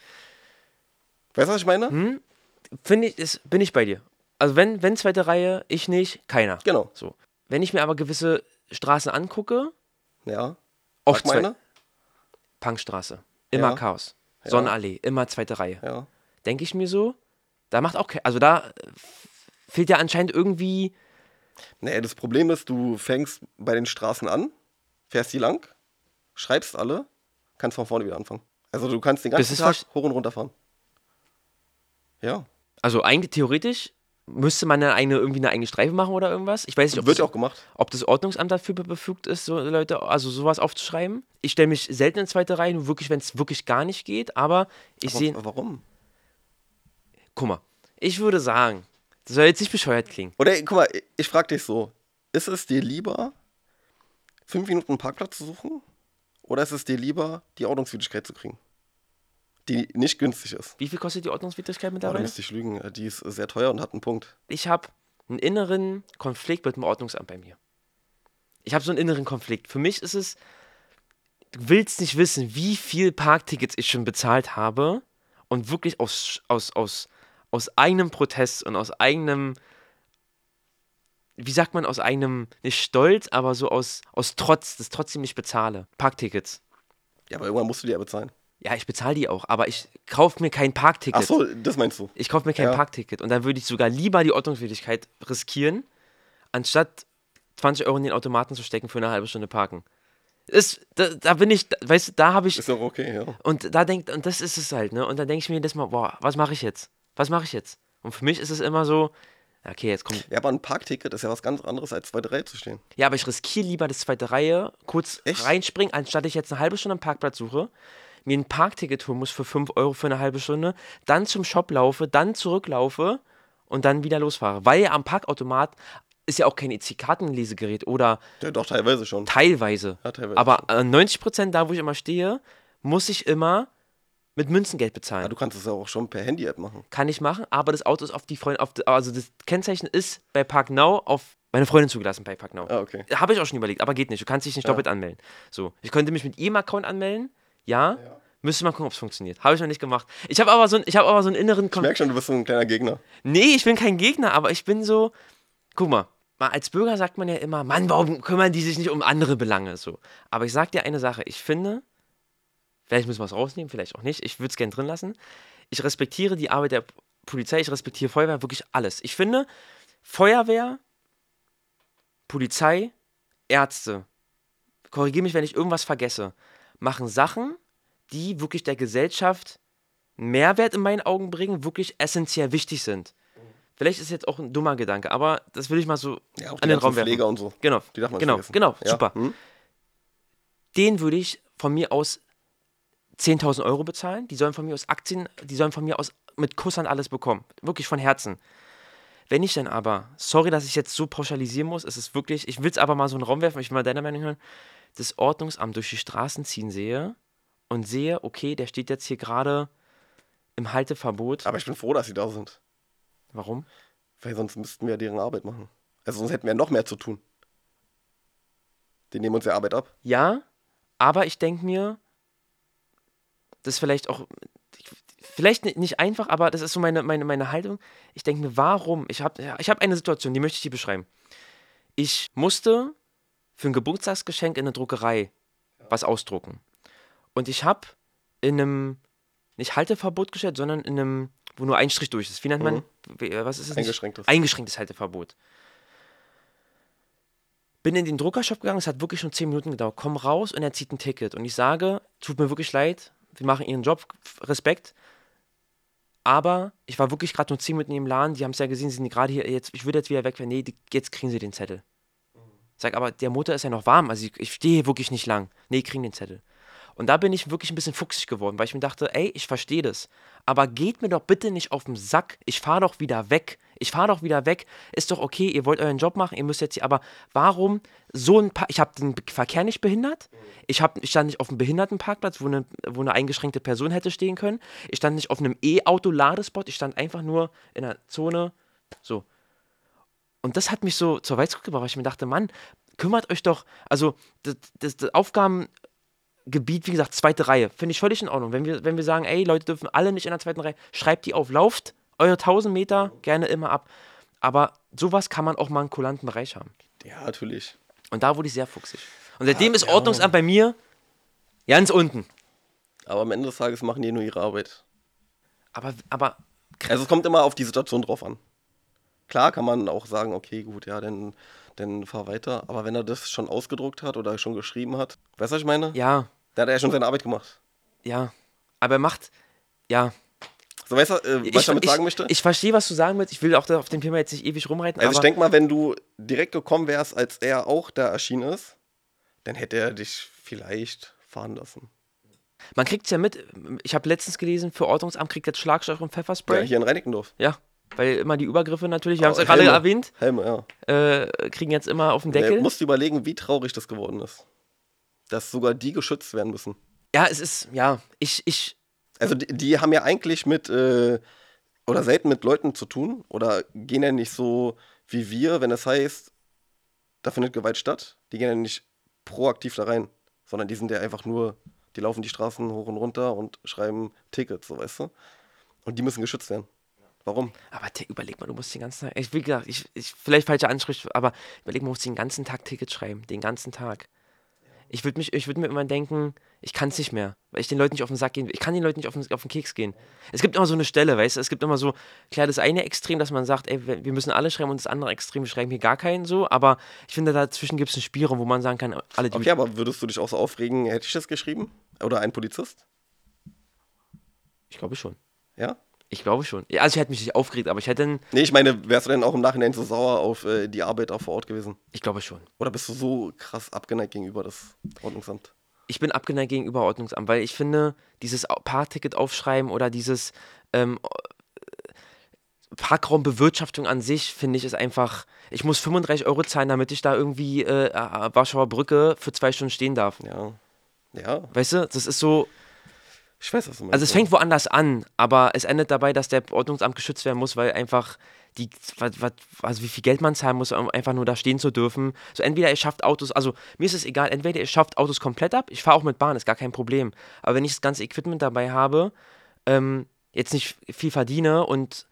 Weißt du, was ich meine? Hm? Finde ich, ist, bin ich bei dir. Also wenn, wenn zweite Reihe, ich nicht, keiner. Genau. So. Wenn ich mir aber gewisse Straßen angucke, Ja. oft meine? Punkstraße, immer Ja. Chaos. Ja. Sonnenallee, immer zweite Reihe. Ja. Denke ich mir so, da macht auch also da fehlt ja anscheinend irgendwie, Nee, das Problem ist, du fängst bei den Straßen an, fährst die lang schreibst alle, kannst von vorne wieder anfangen. Also du kannst den ganzen Tag hoch und runter fahren. Ja, Also eigentlich theoretisch müsste man dann eine, irgendwie eine eigene Streife machen oder irgendwas. Ich weiß nicht, ob wird das, auch gemacht. ob das Ordnungsamt dafür be- befugt ist, so Leute, also sowas aufzuschreiben. Ich stelle mich selten in zweite Reihe, nur wirklich, wenn es wirklich gar nicht geht. Aber ich sehe, warum? guck mal, ich würde sagen, das soll jetzt nicht bescheuert klingen. Oder guck mal, ich frage dich so: Ist es dir lieber, fünf Minuten einen Parkplatz zu suchen? Oder ist es dir lieber, die Ordnungswidrigkeit zu kriegen? Die nicht günstig ist. Wie viel kostet die Ordnungswidrigkeit Aber da mittlerweile? müsste ich lügen. äh, Die ist sehr teuer und hat einen Punkt. ich habe einen inneren Konflikt mit dem Ordnungsamt bei mir. Ich habe so einen inneren Konflikt. Für mich ist es, du willst nicht wissen, wie viel Parktickets ich schon bezahlt habe und wirklich aus, aus, aus, aus eigenem Protest und aus eigenem, wie sagt man, aus eigenem, nicht Stolz, aber so aus, aus Trotz, das trotzdem nicht bezahle. Parktickets. Ja, aber irgendwann musst du die ja bezahlen. Ja, ich bezahle die auch, aber ich kaufe mir kein Parkticket. Ach so, das meinst du. Ich kaufe mir kein Ja. Parkticket und dann würde ich sogar lieber die Ordnungswidrigkeit riskieren, anstatt 20 Euro in den Automaten zu stecken für eine halbe Stunde parken. Ist, da, da bin ich, weißt du, da habe ich, Ist doch okay, ja. und da denkt, und das ist es halt, ne? Und da denke ich mir jedes Mal, boah, was mache ich jetzt? Was mache ich jetzt? Und für mich ist es immer so, okay, jetzt kommt, Ja, aber ein Parkticket ist ja was ganz anderes, als zweite Reihe zu stehen. ja, aber ich riskiere lieber das zweite Reihe, kurz Echt? reinspringen, anstatt ich jetzt eine halbe Stunde am Parkplatz suche, mir ein Parkticket holen muss für 5 Euro für eine halbe Stunde, dann zum Shop laufe, dann zurücklaufe und dann wieder losfahre. Weil am Parkautomat ist ja auch kein EC-Kartenlesegerät oder Ja, doch, teilweise schon. teilweise. Ja, teilweise aber äh, 90% da, wo ich immer stehe, muss ich immer mit Münzengeld bezahlen. Ja, du kannst es ja auch schon per Handy-App machen. Kann ich machen, aber das Auto ist auf die Freundin, auf die, also das Kennzeichen ist bei Park Now auf meine Freundin zugelassen bei Park Now. Ah, okay. Habe ich auch schon überlegt, aber geht nicht. Du kannst dich nicht Ja. doppelt anmelden. So, ich könnte mich mit ihrem Account anmelden, ja. Müsste mal gucken, ob es funktioniert. Habe ich noch nicht gemacht. Ich habe aber so, ein- ich habe aber so einen inneren Ich Kon merke schon, du bist so ein kleiner Gegner. Nee, ich bin kein Gegner, aber ich bin so. Guck mal, mal als Bürger sagt man ja immer, Mann, warum kümmern die sich nicht um andere Belange so? Aber ich sag dir eine Sache, ich finde, vielleicht müssen wir es rausnehmen, vielleicht auch nicht. Ich würde es gerne drin lassen. Ich respektiere die Arbeit der Polizei, ich respektiere Feuerwehr, wirklich alles. Ich finde, Feuerwehr, Polizei, Ärzte, korrigiere mich, wenn ich irgendwas vergesse, machen Sachen, die wirklich der Gesellschaft Mehrwert in meinen Augen bringen, wirklich essentiell wichtig sind. Vielleicht ist jetzt auch ein dummer Gedanke, aber das will ich mal so Ja, auch an den Raum werfen. Pfleger und so. Genau, Die darf man genau, genau, Ja. super. Hm? Den würde ich von mir aus 10.000 Euro bezahlen. Die sollen von mir aus Aktien, die sollen von mir aus mit Kusshand alles bekommen. Wirklich von Herzen. Wenn ich dann aber, sorry, dass ich jetzt so pauschalisieren muss, es ist wirklich, ich will es aber mal so in den Raum werfen, ich will mal deine Meinung hören, das Ordnungsamt durch die Straßen ziehen sehe und sehe, okay, der steht jetzt hier gerade im Halteverbot. Aber ich bin froh, dass sie da sind. Warum? Weil sonst müssten wir deren Arbeit machen. Also sonst hätten wir noch mehr zu tun. Die nehmen uns ja Arbeit ab. Ja, aber ich denke mir, das ist vielleicht auch, vielleicht ni- nicht einfach, aber das ist so meine, meine, meine Haltung. Ich denke mir, warum? Ich habe ich hab eine Situation, die möchte ich dir beschreiben. Ich musste für ein Geburtstagsgeschenk in der Druckerei was ausdrucken. Und ich habe in einem, nicht Halteverbot gestellt, sondern in einem, wo nur ein Strich durch ist. Wie nennt man, wie- was ist es? Eingeschränktes. Eingeschränktes Halteverbot. Bin in den Druckershop gegangen, es hat wirklich schon 10 Minuten gedauert. Komm raus und er zieht ein Ticket. Und ich sage, tut mir wirklich leid, wir machen ihren Job, Respekt. Aber ich war wirklich gerade nur 10 Minuten im Laden, die haben es ja gesehen, sie sind gerade hier, jetzt, ich würde jetzt wieder weg, nee, die, jetzt kriegen sie den Zettel. Sag, aber der Motor ist ja noch warm, also ich, ich stehe hier wirklich nicht lang. Nee, kriegen den Zettel. Und da bin ich wirklich ein bisschen fuchsig geworden, weil ich mir dachte, ey, ich verstehe das. Aber geht mir doch bitte nicht auf den Sack. Ich fahre doch wieder weg. Ich fahre doch wieder weg. Ist doch okay, ihr wollt euren Job machen, ihr müsst jetzt hier. Aber warum so ein paar. Ich habe den Verkehr nicht behindert. Ich, hab, ich stand nicht auf einem Behindertenparkplatz, wo eine, wo eine eingeschränkte Person hätte stehen können. Ich stand nicht auf einem E-Auto-Ladespot. Ich stand einfach nur in einer Zone. So. Und das hat mich so zur Weißgruppe gebracht, weil ich mir dachte, Mann, kümmert euch doch. Also, das, das, das Aufgaben. Gebiet, wie gesagt, zweite Reihe. Finde ich völlig in Ordnung. Wenn wir, wenn wir sagen, ey, Leute dürfen alle nicht in der zweiten Reihe, schreibt die auf, lauft eure 1000 Meter gerne immer ab. Aber sowas kann man auch mal einen kulanten Bereich haben. Ja, natürlich. Und da wurde ich sehr fuchsig. Und seitdem Ah, ist ja. Ordnungsamt bei mir ganz unten. Aber am Ende des Tages machen die nur ihre Arbeit. Aber, aber Also es kommt immer auf die Situation drauf an. Klar kann man auch sagen, okay, gut, ja, dann dann fahr weiter. Aber wenn er das schon ausgedruckt hat oder schon geschrieben hat, weißt du, was ich meine? Ja, Da hat er ja schon seine Arbeit gemacht. ja. Aber er macht, ja. So, weißt du, äh, was ich damit sagen möchte? Ich verstehe, was du sagen willst. Ich will auch da auf dem Thema jetzt nicht ewig rumreiten. also ich denke mal, wenn du direkt gekommen wärst, als er auch da erschienen ist, dann hätte er dich vielleicht fahren lassen. man kriegt es ja mit. Ich habe letztens gelesen, für Ordnungsamt kriegt jetzt Schlagstoff und Ja, Pfefferspray. hier in Reinickendorf. Ja, weil immer die Übergriffe natürlich, wir haben es ja gerade erwähnt, Helme, ja. äh, kriegen jetzt immer auf den Du Deckel. musst überlegen, wie traurig das geworden ist. Dass sogar die geschützt werden müssen. Ja, es ist, ja, ich, ich, Also die, die haben ja eigentlich mit, äh, oder selten mit Leuten zu tun oder gehen ja nicht so wie wir, wenn es heißt, da findet Gewalt statt. Die gehen ja nicht proaktiv da rein, sondern die sind ja einfach nur, die laufen die Straßen hoch und runter und schreiben Tickets, so weißt du. Und die müssen geschützt werden. Warum? aber überleg mal, du musst den ganzen Tag, ich, wie gesagt, ich, ich, vielleicht falsche Ansprich, aber überleg mal, du musst den ganzen Tag Tickets schreiben, den ganzen Tag. Ich würde würde mir immer denken, ich kann es nicht mehr, weil ich den Leuten nicht auf den Sack gehen will. Ich kann den Leuten nicht auf den, auf den Keks gehen. Es gibt immer so eine Stelle, weißt du, es gibt immer so, klar, das eine Extrem, dass man sagt, ey, wir wir müssen alle schreiben und das andere Extrem, wir schreiben hier gar keinen so, aber ich finde, dazwischen gibt es einen Spielraum, wo man sagen kann, alle, die Okay, aber würdest du dich auch so aufregen, hätte ich das geschrieben? Oder ein Polizist? Ich glaube schon. Ja? Ich glaube schon. Ja, also ich hätte mich nicht aufgeregt, aber ich hätte, Nee, ich meine, wärst du denn auch im Nachhinein so sauer auf äh, die Arbeiter vor Ort gewesen? ich glaube schon. Oder bist du so krass abgeneigt gegenüber das Ordnungsamt? ich bin abgeneigt gegenüber Ordnungsamt, weil ich finde, dieses Parkticket aufschreiben oder dieses ähm, äh, Parkraumbewirtschaftung an sich, finde ich, ist einfach, ich muss 35 Euro zahlen, damit ich da irgendwie äh, Warschauer Brücke für zwei Stunden stehen darf. Ja. Ja, Weißt du, das ist so, ich weiß, was du meinst. also es fängt woanders an, aber es endet dabei, dass der Ordnungsamt geschützt werden muss, weil einfach die, also wie viel Geld man zahlen muss, um einfach nur da stehen zu dürfen. So entweder ihr schafft Autos, also mir ist es egal, entweder ihr schafft Autos komplett ab, ich fahre auch mit Bahn, ist gar kein Problem. Aber wenn ich das ganze Equipment dabei habe, ähm, jetzt nicht viel verdiene und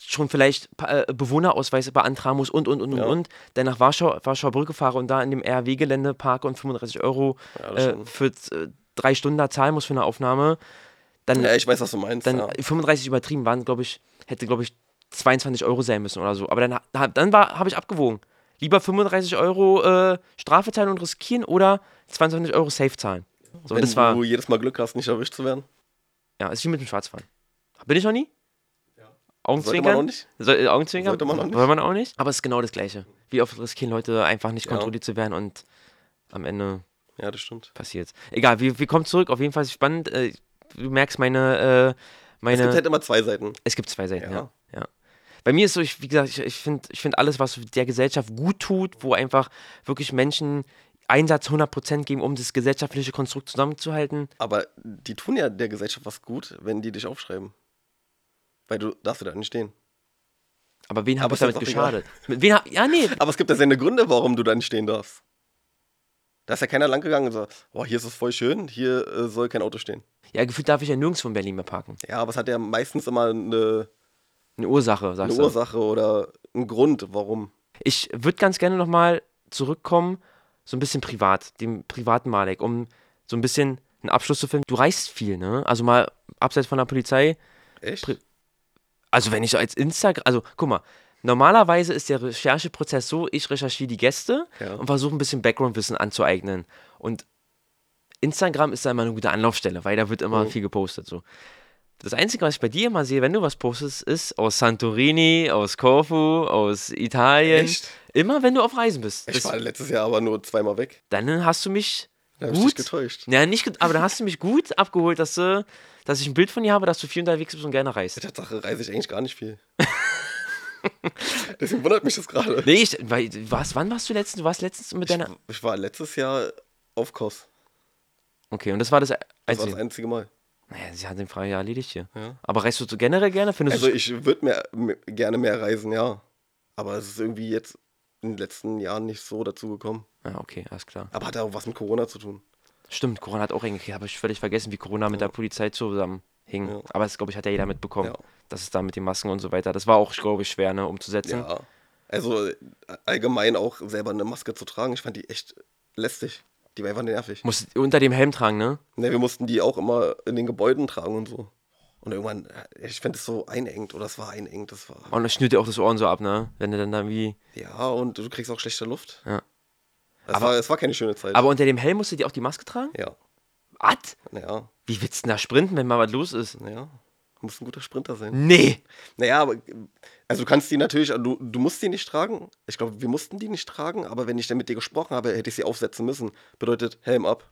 schon vielleicht äh, Bewohnerausweise beantragen muss und, und, und, Ja. und, und, dann nach Warschau, Warschauer Brücke fahre und da in dem RW-Gelände parke und 35 Euro Ja, äh, für äh, drei Stunden da zahlen muss für eine Aufnahme, dann, ja, ich weiß, was du meinst. dann ja. 35 übertrieben waren, glaube ich, hätte, glaube ich, 22 Euro sein müssen oder so. Aber dann, dann war, habe ich abgewogen. Lieber 35 Euro äh, Strafe zahlen und riskieren oder 22 Euro safe zahlen. So, Wenn das war, du jedes Mal Glück hast, nicht erwischt zu werden. ja, ist wie mit dem Schwarzfahren. Bin ich noch nie? Sollte Augenzwinkern? man noch nicht. So, äh, Augenzwinkern? Sollte man noch nicht. Soll man auch nicht? Aber es ist genau das Gleiche. Wie oft riskieren Leute einfach nicht Ja. kontrolliert zu werden und am Ende Ja, das stimmt. passiert Egal, wir, wir kommen zurück. Auf jeden Fall ist es spannend. Äh, du merkst meine, äh, meine. Es gibt halt immer zwei Seiten. Es gibt zwei Seiten, ja. Ja. ja. Bei mir ist so, ich, wie gesagt, ich, ich finde ich find alles, was der Gesellschaft gut tut, wo einfach wirklich Menschen Einsatz 100% geben, um das gesellschaftliche Konstrukt zusammenzuhalten. Aber die tun ja der Gesellschaft was gut, wenn die dich aufschreiben. Weil du darfst du da nicht stehen. Aber wen habe ich damit geschadet? Mit wen hab, ja, nee. Aber es gibt ja seine Gründe, warum du da nicht stehen darfst. Da ist ja keiner langgegangen und sagt, boah, hier ist es voll schön, hier äh, soll kein Auto stehen. Ja, gefühlt darf ich ja nirgendwo in Berlin mehr parken. Ja, aber es hat ja meistens immer eine, Eine Ursache, eine sagst du. Ursache oder einen Grund, warum. Ich würde ganz gerne nochmal zurückkommen, so ein bisschen privat, dem privaten Malek, um so ein bisschen einen Abschluss zu finden. Du reist viel, ne? Also mal abseits von der Polizei. Echt? Also wenn ich so als Instagram, also guck mal, normalerweise ist der Rechercheprozess so, ich recherchiere die Gäste Ja. und versuche ein bisschen Background-Wissen anzueignen. Und Instagram ist da immer eine gute Anlaufstelle, weil da wird immer Mhm. viel gepostet. So. Das Einzige, was ich bei dir immer sehe, wenn du was postest, ist aus Santorini, aus Korfu, aus Italien. Echt? Immer wenn du auf Reisen bist. Ich Das, war letztes Jahr aber nur zweimal weg. dann hast du mich Da hab ich gut. getäuscht. Ja, nicht, aber dann hast du mich gut abgeholt, dass, du, dass ich ein Bild von dir habe, dass du viel unterwegs bist und gerne reist. Tatsache reise ich eigentlich gar nicht viel. Deswegen wundert mich das gerade. Nee, ich, weil, was, wann warst du letztens? Du warst letztens mit deiner. Ich, ich war letztes Jahr auf Kos. Okay, und das war das Das war Einzige. das einzige Mal. naja, sie hat den Frage ja erledigt hier. Ja. Aber reist du so generell gerne? Findest Also ich würde mehr, m- gerne mehr reisen, ja. Aber es ist irgendwie jetzt in den letzten Jahren nicht so dazu gekommen. Ja, okay, alles klar. Aber hat auch was mit Corona zu tun. Stimmt, Corona hat auch eigentlich, habe ich völlig vergessen, wie Corona mit der Polizei zusammenhing. Ja. Aber das, glaube ich, hat ja jeder mitbekommen. Ja. dass es da mit den Masken und so weiter, das war auch, glaube ich, schwer, ne, umzusetzen. Ja. Also allgemein auch selber eine Maske zu tragen, ich fand die echt lästig. Die war einfach nervig. Musst unter dem Helm tragen, ne? Ne, wir mussten die auch immer in den Gebäuden tragen und so. Und irgendwann, äh, ich fände es so einengt oder es war einengt. Das war, Und das schnürt dir auch das Ohren so ab, ne? Wenn du dann da wie. ja, und du kriegst auch schlechte Luft. Ja. Es, Aber- war, es war keine schöne Zeit. Aber unter dem Helm musst du dir auch die Maske tragen? ja, Was? naja, Wie willst du denn da sprinten, wenn mal was los ist? naja. Du musst ein guter Sprinter sein. Nee. Naja, aber also du kannst die natürlich, du, du musst die nicht tragen. Ich glaube, wir mussten die nicht tragen, aber wenn ich dann mit dir gesprochen habe, hätte ich sie aufsetzen müssen. Bedeutet Helm ab,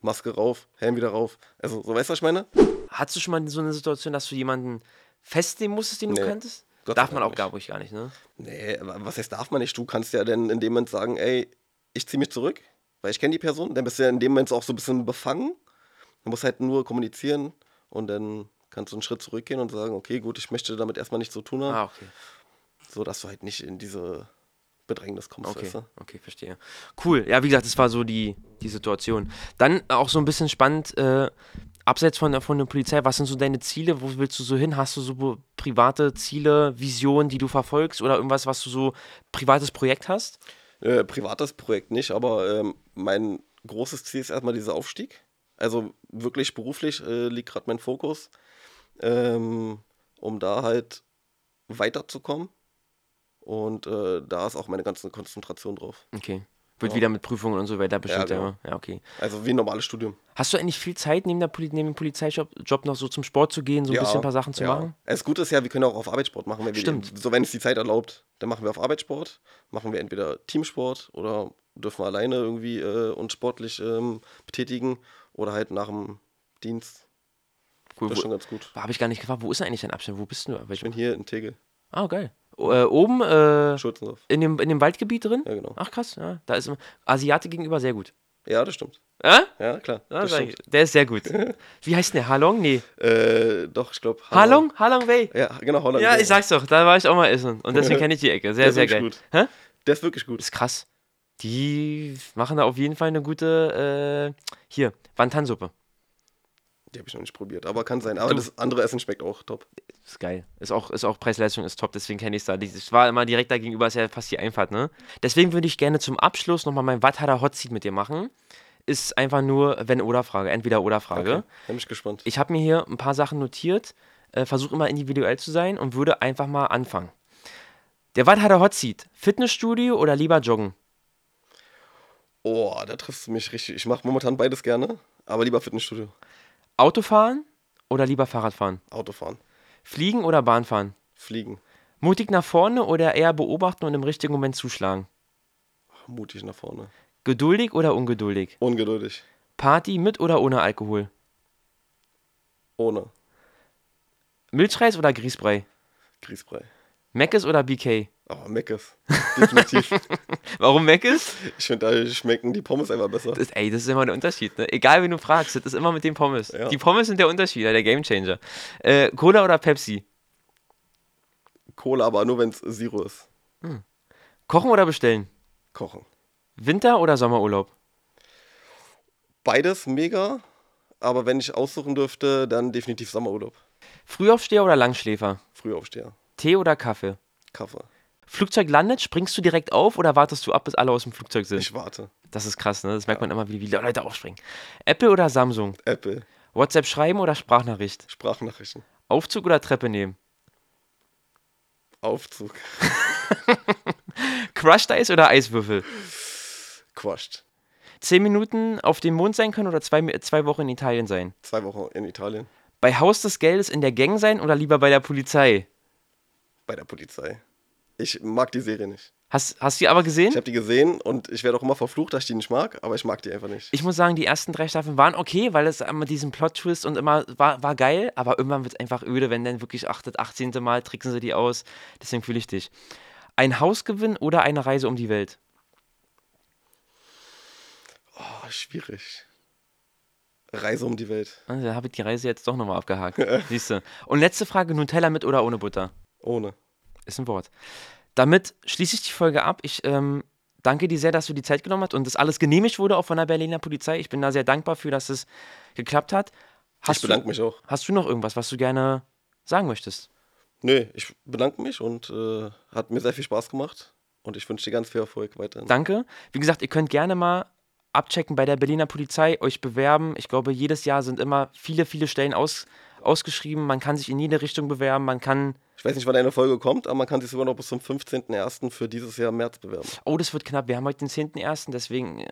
Maske rauf, Helm wieder rauf. Also, so weißt du, was ich meine? Hattest du schon mal so eine Situation, dass du jemanden festnehmen musstest, den du Nee. kanntest? Gott Darf man auch gar ruhig gar nicht, ne? Nee, was heißt darf man nicht? Du kannst ja dann in dem Moment sagen, ey, ich ziehe mich zurück, weil ich kenne die Person. Dann bist du ja in dem Moment auch so ein bisschen befangen. Du musst halt nur kommunizieren und dann kannst du einen Schritt zurückgehen und sagen, okay, gut, ich möchte damit erstmal nichts zu tun haben, Ah, okay. so dass du halt nicht in diese Bedrängnis kommst, Okay, weißt du? okay, verstehe. Cool. Ja, wie gesagt, das war so die, die Situation. Dann auch so ein bisschen spannend, äh, abseits von, der- von der Polizei, was sind so deine Ziele? Wo willst du so hin? Hast du so private Ziele, Visionen, die du verfolgst oder irgendwas, was du so privates Projekt hast? Äh, privates Projekt nicht, aber ähm, mein großes Ziel ist erstmal dieser Aufstieg. Also wirklich beruflich äh, liegt gerade mein Fokus, ähm, um da halt weiterzukommen. Und äh, da ist auch meine ganze Konzentration drauf. Okay. Wird Ja. wieder mit Prüfungen und so weiter bestimmt. Ja, genau. ja, okay. Also wie ein normales Studium. Hast du eigentlich viel Zeit neben, der Poli neben dem Polizeijob Job noch so zum Sport zu gehen, so ein bisschen ein paar Sachen zu ja. machen? Das Gute ist ja, wir können auch auf Arbeitssport machen. Wenn wir, Stimmt. So, wenn es die Zeit erlaubt, dann machen wir auf Arbeitssport. Machen wir entweder Teamsport oder dürfen wir alleine irgendwie äh, uns sportlich ähm, betätigen oder halt nach dem Dienst. Cool. Das ist schon ganz gut. habe ich gar nicht gefragt, wo ist eigentlich dein Abstand? Wo bist du? Ich bin hier in Tegel, ah, geil. Äh, oben äh, in, dem, in dem Waldgebiet drin? Ja, genau. Ach krass, ja. Da ist Asiate gegenüber sehr gut. Ja, das stimmt. Äh? Ja, klar. Ja, ich. der ist sehr gut. Wie heißt denn der? Halong? Nee. Äh, doch, ich glaube. Halong? Halong Way. Ja, genau, Holland. Ja, ich sag's doch, da war ich auch mal essen. Und deswegen kenne ich die Ecke. Sehr, sehr geil. gut. Hä? Der ist wirklich gut. Ist krass. Die machen da auf jeden Fall eine gute, äh, hier, Wantansuppe. Die habe ich noch nicht probiert, aber kann sein. Aber Du- das andere Essen schmeckt auch top. Ist geil. Ist auch, ist auch Preis-Leistung ist top, deswegen kenne ich es da. Ich war immer direkt da gegenüber, ist ja fast die Einfahrt, ne? Deswegen würde ich gerne zum Abschluss nochmal mein Wattada Hot Seat mit dir machen. Ist einfach nur Wenn-Oder-Frage, Entweder-Oder-Frage. Okay. Bin ich gespannt. Ich habe mir hier ein paar Sachen notiert, äh, versuche immer individuell zu sein und würde einfach mal anfangen. Der Wattada Hot Seat, Fitnessstudio oder lieber joggen? Oh, da triffst du mich richtig. Ich mache momentan beides gerne, aber lieber Fitnessstudio. Autofahren oder lieber Fahrradfahren? Autofahren. Fliegen oder Bahnfahren? Fliegen. Mutig nach vorne oder eher beobachten und im richtigen Moment zuschlagen? Mutig nach vorne. Geduldig oder ungeduldig? Ungeduldig. Party mit oder ohne Alkohol? Ohne. Milchreis oder Grießbrei? Grießbrei. Meckes oder BK? Aber Meckes. Definitiv. Warum Meckes? ich finde, da schmecken die Pommes einfach besser. Das, ey, das ist immer der Unterschied. Ne? Egal, wen du fragst, das ist immer mit den Pommes. Ja. Die Pommes sind der Unterschied, der Gamechanger. Äh, Cola oder Pepsi? Cola, aber nur wenn es Zero ist. Kochen oder bestellen? Kochen. Winter- oder Sommerurlaub? Beides mega, aber wenn ich aussuchen dürfte, dann definitiv Sommerurlaub. Frühaufsteher oder Langschläfer? Frühaufsteher. Tee oder Kaffee? Kaffee. Flugzeug landet, springst du direkt auf oder wartest du ab, bis alle aus dem Flugzeug sind? Ich warte. Das ist krass, ne? Das merkt man immer, wie, wie Leute aufspringen. Apple oder Samsung? Apple. WhatsApp schreiben oder Sprachnachricht? Sprachnachrichten. Aufzug oder Treppe nehmen? Aufzug. Crushed Eis oder Eiswürfel? Quascht. Zehn Minuten auf dem Mond sein können oder zwei, zwei Wochen in Italien sein? Zwei Wochen in Italien. Bei Haus des Geldes in der Gang sein oder lieber bei der Polizei? Bei der Polizei. Ich mag die Serie nicht. Hast, hast du die aber gesehen? Ich habe die gesehen und ich werde auch immer verflucht, dass ich die nicht mag, aber ich mag die einfach nicht. Ich muss sagen, die ersten drei Staffeln waren okay, weil es immer diesen Plot-Twist und immer war, war geil, aber irgendwann wird es einfach öde, wenn dann wirklich achtet, 18. Mal tricksen sie die aus. Deswegen fühle ich dich. Ein Hausgewinn oder eine Reise um die Welt? Oh, schwierig. Reise um die Welt. Also, da habe ich die Reise jetzt doch nochmal abgehakt. Siehst du. Und letzte Frage: Nutella mit oder ohne Butter? Ohne. Ist ein Wort. Damit schließe ich die Folge ab. Ich ähm, danke dir sehr, dass du die Zeit genommen hast und das alles genehmigt wurde, auch von der Berliner Polizei. Ich bin da sehr dankbar für, dass es geklappt hat. Hast ich bedanke du, mich auch. Hast du noch irgendwas, was du gerne sagen möchtest? Nee, ich bedanke mich und äh, hat mir sehr viel Spaß gemacht. Und ich wünsche dir ganz viel Erfolg weiterhin. Danke. Wie gesagt, ihr könnt gerne mal abchecken bei der Berliner Polizei, euch bewerben. Ich glaube, jedes Jahr sind immer viele, viele Stellen aus, ausgeschrieben. Man kann sich in jede Richtung bewerben. Man kann. Ich weiß nicht, wann eine Folge kommt, aber man kann sich sogar noch bis zum 15.01. für dieses Jahr im März bewerben. Oh, das wird knapp. Wir haben heute den 10.01., deswegen äh,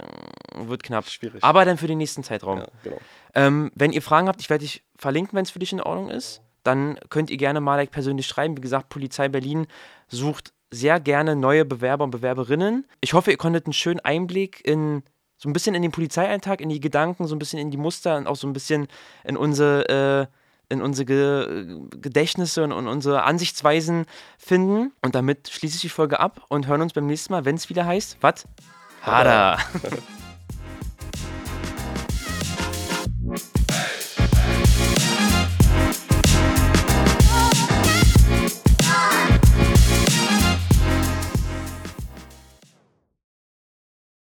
wird knapp. Schwierig. Aber dann für den nächsten Zeitraum. Ja, genau. Ähm, wenn ihr Fragen habt, ich werde dich verlinken, wenn es für dich in Ordnung ist. Dann könnt ihr gerne Malek persönlich schreiben. Wie gesagt, Polizei Berlin sucht sehr gerne neue Bewerber und Bewerberinnen. Ich hoffe, ihr konntet einen schönen Einblick in so ein bisschen in den Polizeialltag, in die Gedanken, so ein bisschen in die Muster und auch so ein bisschen in unsere, äh, in unsere Ge Gedächtnisse und, und unsere Ansichtsweisen finden. Und damit schließe ich die Folge ab und hören uns beim nächsten Mal, wenn es wieder heißt, was? Hada!